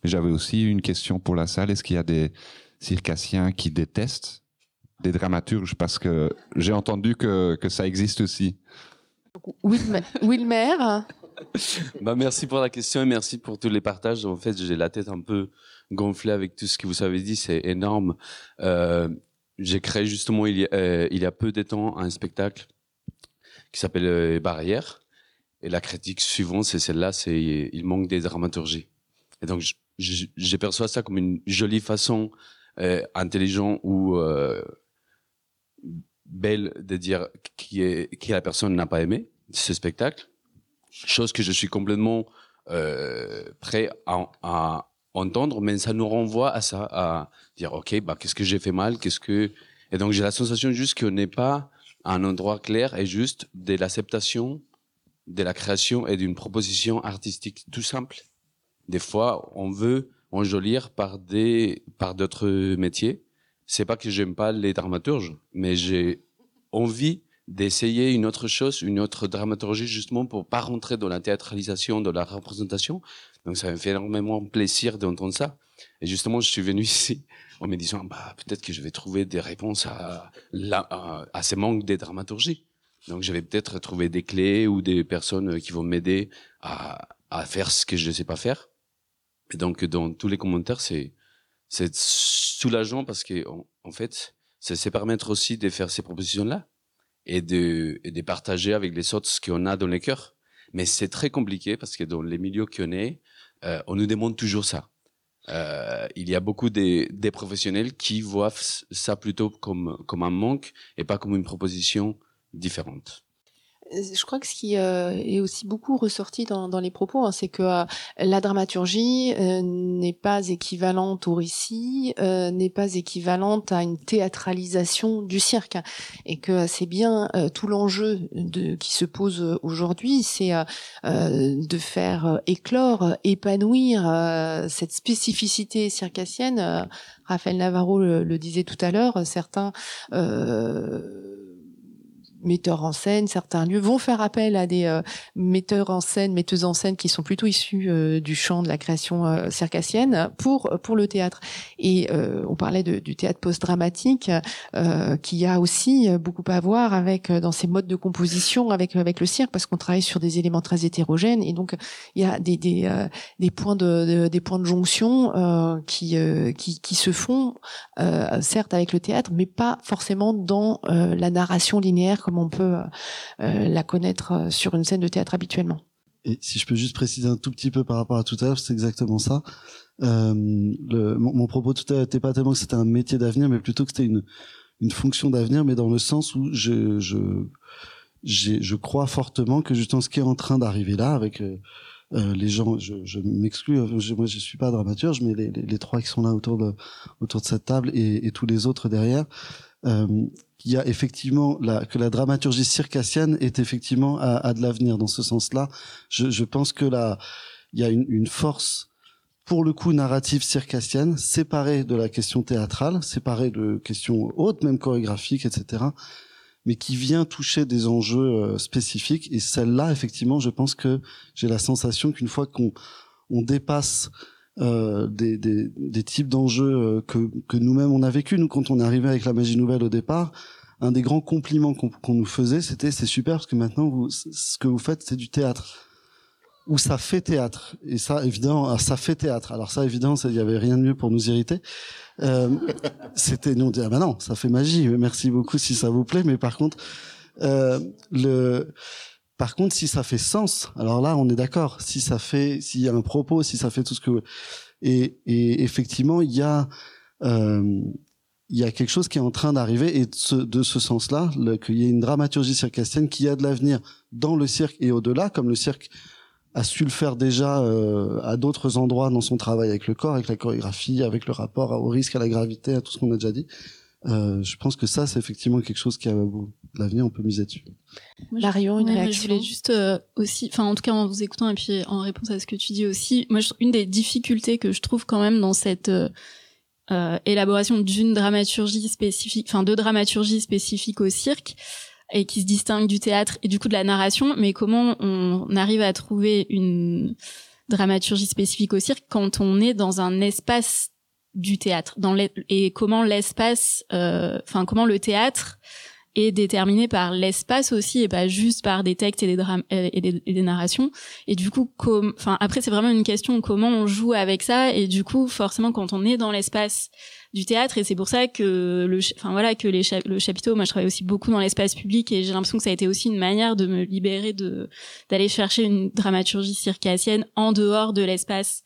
J'avais aussi une question pour la salle. Est-ce qu'il y a des circassiens qui détestent des dramaturges? Parce que j'ai entendu que, que ça existe aussi.
Wilmer, Wilmer
bah, merci pour la question et merci pour tous les partages. En fait, j'ai la tête un peu gonflée avec tout ce que vous avez dit. C'est énorme. Euh, j'ai créé justement il y, a, euh, peu de temps un spectacle qui s'appelle euh, Barrière. Et la critique suivante, c'est celle-là, c'est il manque des dramaturgies. Et donc, perçois ça comme une jolie façon euh, intelligente ou euh, belle de dire qui est qui la personne n'a pas aimé ce spectacle chose que je suis complètement euh, prêt à, à, entendre, mais ça nous renvoie à ça, à dire ok, bah qu'est-ce que j'ai fait mal, qu'est-ce que et donc j'ai la sensation juste qu'on n'est pas à un endroit clair et juste de l'acceptation de la création et d'une proposition artistique tout simple. Des fois, on veut enjolir par des par d'autres métiers. C'est pas que j'aime pas les dramaturges, mais j'ai envie d'essayer une autre chose, une autre dramaturgie, justement pour pas rentrer dans la théâtralisation, dans la représentation. Donc ça me fait énormément plaisir d'entendre ça. Et justement, je suis venu ici en me disant, bah, peut-être que je vais trouver des réponses à, à, à ces manques de dramaturgie. Donc je vais peut-être trouver des clés ou des personnes qui vont m'aider à, à faire ce que je ne sais pas faire. Et donc dans tous les commentaires, c'est c'est soulageant parce que en, fait, ça c'est permettre aussi de faire ces propositions-là et de, et de partager avec les autres ce qu'on a dans les cœurs. Mais c'est très compliqué parce que dans les milieux qu'on est, euh, on nous demande toujours ça. euh, il y a beaucoup des, des professionnels qui voient ça plutôt comme, comme un manque et pas comme une proposition différente.
Je crois que ce qui euh, est aussi beaucoup ressorti dans, les propos, hein, c'est que euh, la dramaturgie euh, n'est pas équivalente au récit, n'est pas équivalente à une théâtralisation du cirque, et que c'est bien tout l'enjeu qui se pose aujourd'hui, c'est de faire éclore, épanouir cette spécificité circassienne. Raphaël Navarro le disait tout à l'heure, certains metteurs en scène, certains lieux vont faire appel à des euh, metteurs en scène, metteuses en scène qui sont plutôt issus euh, du champ de la création euh, circassienne pour pour le théâtre. Et on parlait de, du théâtre post-dramatique qui a aussi beaucoup à voir avec dans ses modes de composition avec avec le cirque parce qu'on travaille sur des éléments très hétérogènes et donc il y a des des, points de, des points de jonction qui, qui qui se font certes avec le théâtre mais pas forcément dans la narration linéaire comme on peut euh, la connaître euh, sur une scène de théâtre habituellement.
Et si je peux juste préciser un tout petit peu par rapport à tout à l'heure, c'est exactement ça. Euh, mon, propos tout à l'heure n'était pas tellement que c'était un métier d'avenir, mais plutôt que c'était une, une fonction d'avenir, mais dans le sens où je, je, je crois fortement que justement ce qui est en train d'arriver là, avec euh, les gens, je, m'exclus, moi je suis pas dramaturge, mais les, trois qui sont là autour de autour de cette table et, tous les autres derrière, euh, qu'il y a effectivement la, que la dramaturgie circassienne est effectivement à, à de l'avenir dans ce sens-là. Je, je, pense que là, il y a une, une, force pour le coup narrative circassienne, séparée de la question théâtrale, séparée de questions hautes, même chorégraphiques, etc., mais qui vient toucher des enjeux euh, spécifiques. Et celle-là, effectivement, je pense que j'ai la sensation qu'une fois qu'on on dépasse euh, des, des, des, types d'enjeux euh, que, que nous-mêmes on a vécu. Nous, quand on est arrivé avec la magie nouvelle au départ, un des grands compliments qu'on nous faisait, c'était c'est super parce que maintenant vous, ce que vous faites, c'est du théâtre ou ça fait théâtre. Et ça, évidemment, ah, ça fait théâtre. Alors ça, évidemment, il y avait rien de mieux pour nous irriter. Euh, c'était nous on dit ah ben non, ça fait magie. Merci beaucoup si ça vous plaît. Mais par contre, euh, le par contre, si ça fait sens, alors là, on est d'accord. Si ça fait, s'il y a un propos, si ça fait tout ce que et, et effectivement, il y a euh, il y a quelque chose qui est en train d'arriver et de ce, de ce sens-là, qu'il y ait une dramaturgie circassienne qui a de l'avenir dans le cirque et au-delà, comme le cirque a su le faire déjà euh, à d'autres endroits dans son travail avec le corps, avec la chorégraphie, avec le rapport au risque, à la gravité, à tout ce qu'on a déjà dit. Euh, je pense que ça, c'est effectivement quelque chose qui a l'avenir, on peut miser dessus.
Marion, une réaction.
Je voulais juste euh, aussi, enfin en tout cas en vous écoutant et puis en réponse à ce que tu dis aussi, moi je, une des difficultés que je trouve quand même dans cette euh, euh élaboration d'une dramaturgie spécifique, enfin de dramaturgie spécifique au cirque et qui se distingue du théâtre et du coup de la narration, mais comment on arrive à trouver une dramaturgie spécifique au cirque quand on est dans un espace du théâtre dans et comment l'espace euh, enfin comment le théâtre est déterminé par l'espace aussi et pas juste par des textes et des drames euh, et des, des narrations. Et du coup enfin après c'est vraiment une question comment on joue avec ça. Et du coup forcément quand on est dans l'espace du théâtre et c'est pour ça que le enfin voilà que les le chapiteau moi je travaille aussi beaucoup dans l'espace public et j'ai l'impression que ça a été aussi une manière de me libérer de d'aller chercher une dramaturgie circassienne en dehors de l'espace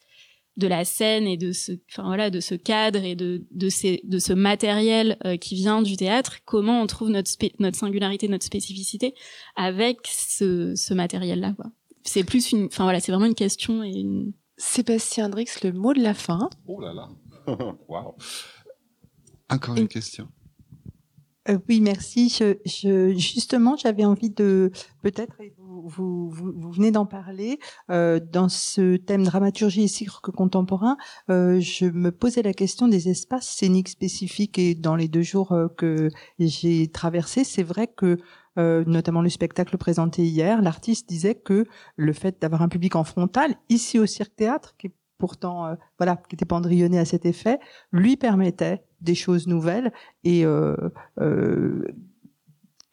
de la scène et de ce enfin voilà de ce cadre et de de ces de ce matériel euh, qui vient du théâtre comment on trouve notre notre singularité notre spécificité avec ce ce matériel là quoi. C'est plus une enfin voilà c'est vraiment une question et une
Sébastien Drix le mot de la fin.
Oh là là. Waouh. Encore une question
euh, oui, merci. Je, je, justement, j'avais envie de peut-être, vous, vous, vous, venez d'en parler, euh, dans ce thème dramaturgie et cirque contemporain, euh, je me posais la question des espaces scéniques spécifiques et dans les deux jours euh, que j'ai traversés, c'est vrai que euh, notamment le spectacle présenté hier, l'artiste disait que le fait d'avoir un public en frontal, ici au Cirque Théâtre, qui pourtant euh, voilà qui était pendrillonné à cet effet, lui permettait des choses nouvelles. Et euh, euh,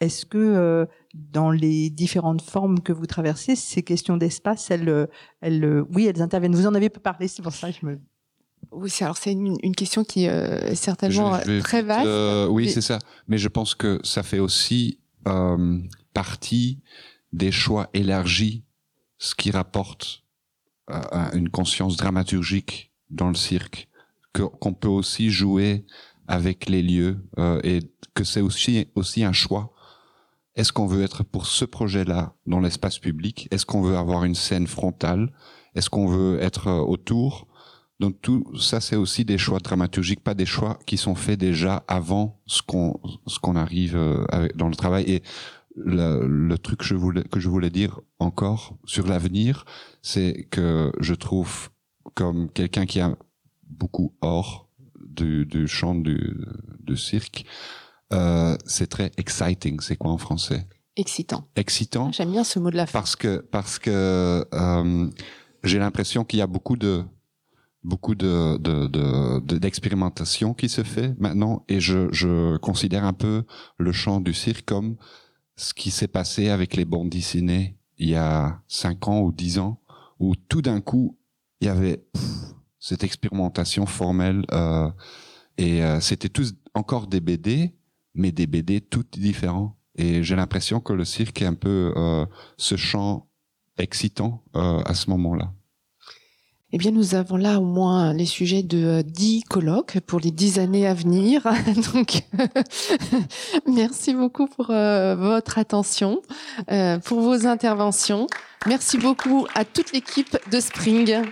est-ce que dans les différentes formes que vous traversez, ces questions d'espace, elles, elles, oui, elles interviennent. Vous en avez pas parlé, c'est pour ça que je me
oui, alors c'est une, une, question qui est certainement très vaste.
oui, c'est ça. Mais je pense que ça fait aussi euh, partie des choix élargis, ce qui rapporte une conscience dramaturgique dans le cirque, que- qu'on peut aussi jouer avec les lieux euh, et que c'est aussi aussi un choix. Est-ce qu'on veut être pour ce projet-là dans l'espace public? Est-ce qu'on veut avoir une scène frontale? Est-ce qu'on veut être euh, autour? Donc tout ça, c'est aussi des choix dramaturgiques, pas des choix qui sont faits déjà avant ce qu'on ce qu'on arrive euh, dans le travail. Et le, le truc que je voulais que je voulais dire encore sur l'avenir, c'est que je trouve comme quelqu'un qui a beaucoup hors du, du champ du, du cirque, euh, c'est très exciting. C'est quoi en français?
Excitant.
Excitant
J'aime bien ce mot de la fin.
parce que parce que euh, j'ai l'impression qu'il y a beaucoup de beaucoup de de- de- de- d'expérimentation qui se fait maintenant et je, je considère un peu le champ du cirque comme ce qui s'est passé avec les bandes dessinées il y a cinq ans ou dix ans où tout d'un coup il y avait pff, cette expérimentation formelle euh, et euh, c'était tous encore des BD mais des BD toutes différents et j'ai l'impression que le cirque est un peu euh, ce champ excitant à ce moment-là.
Eh bien, nous avons là au moins les sujets de 10 colloques pour les 10 années à venir. Donc, merci beaucoup pour votre attention, pour vos interventions. Merci beaucoup à toute l'équipe de Spring.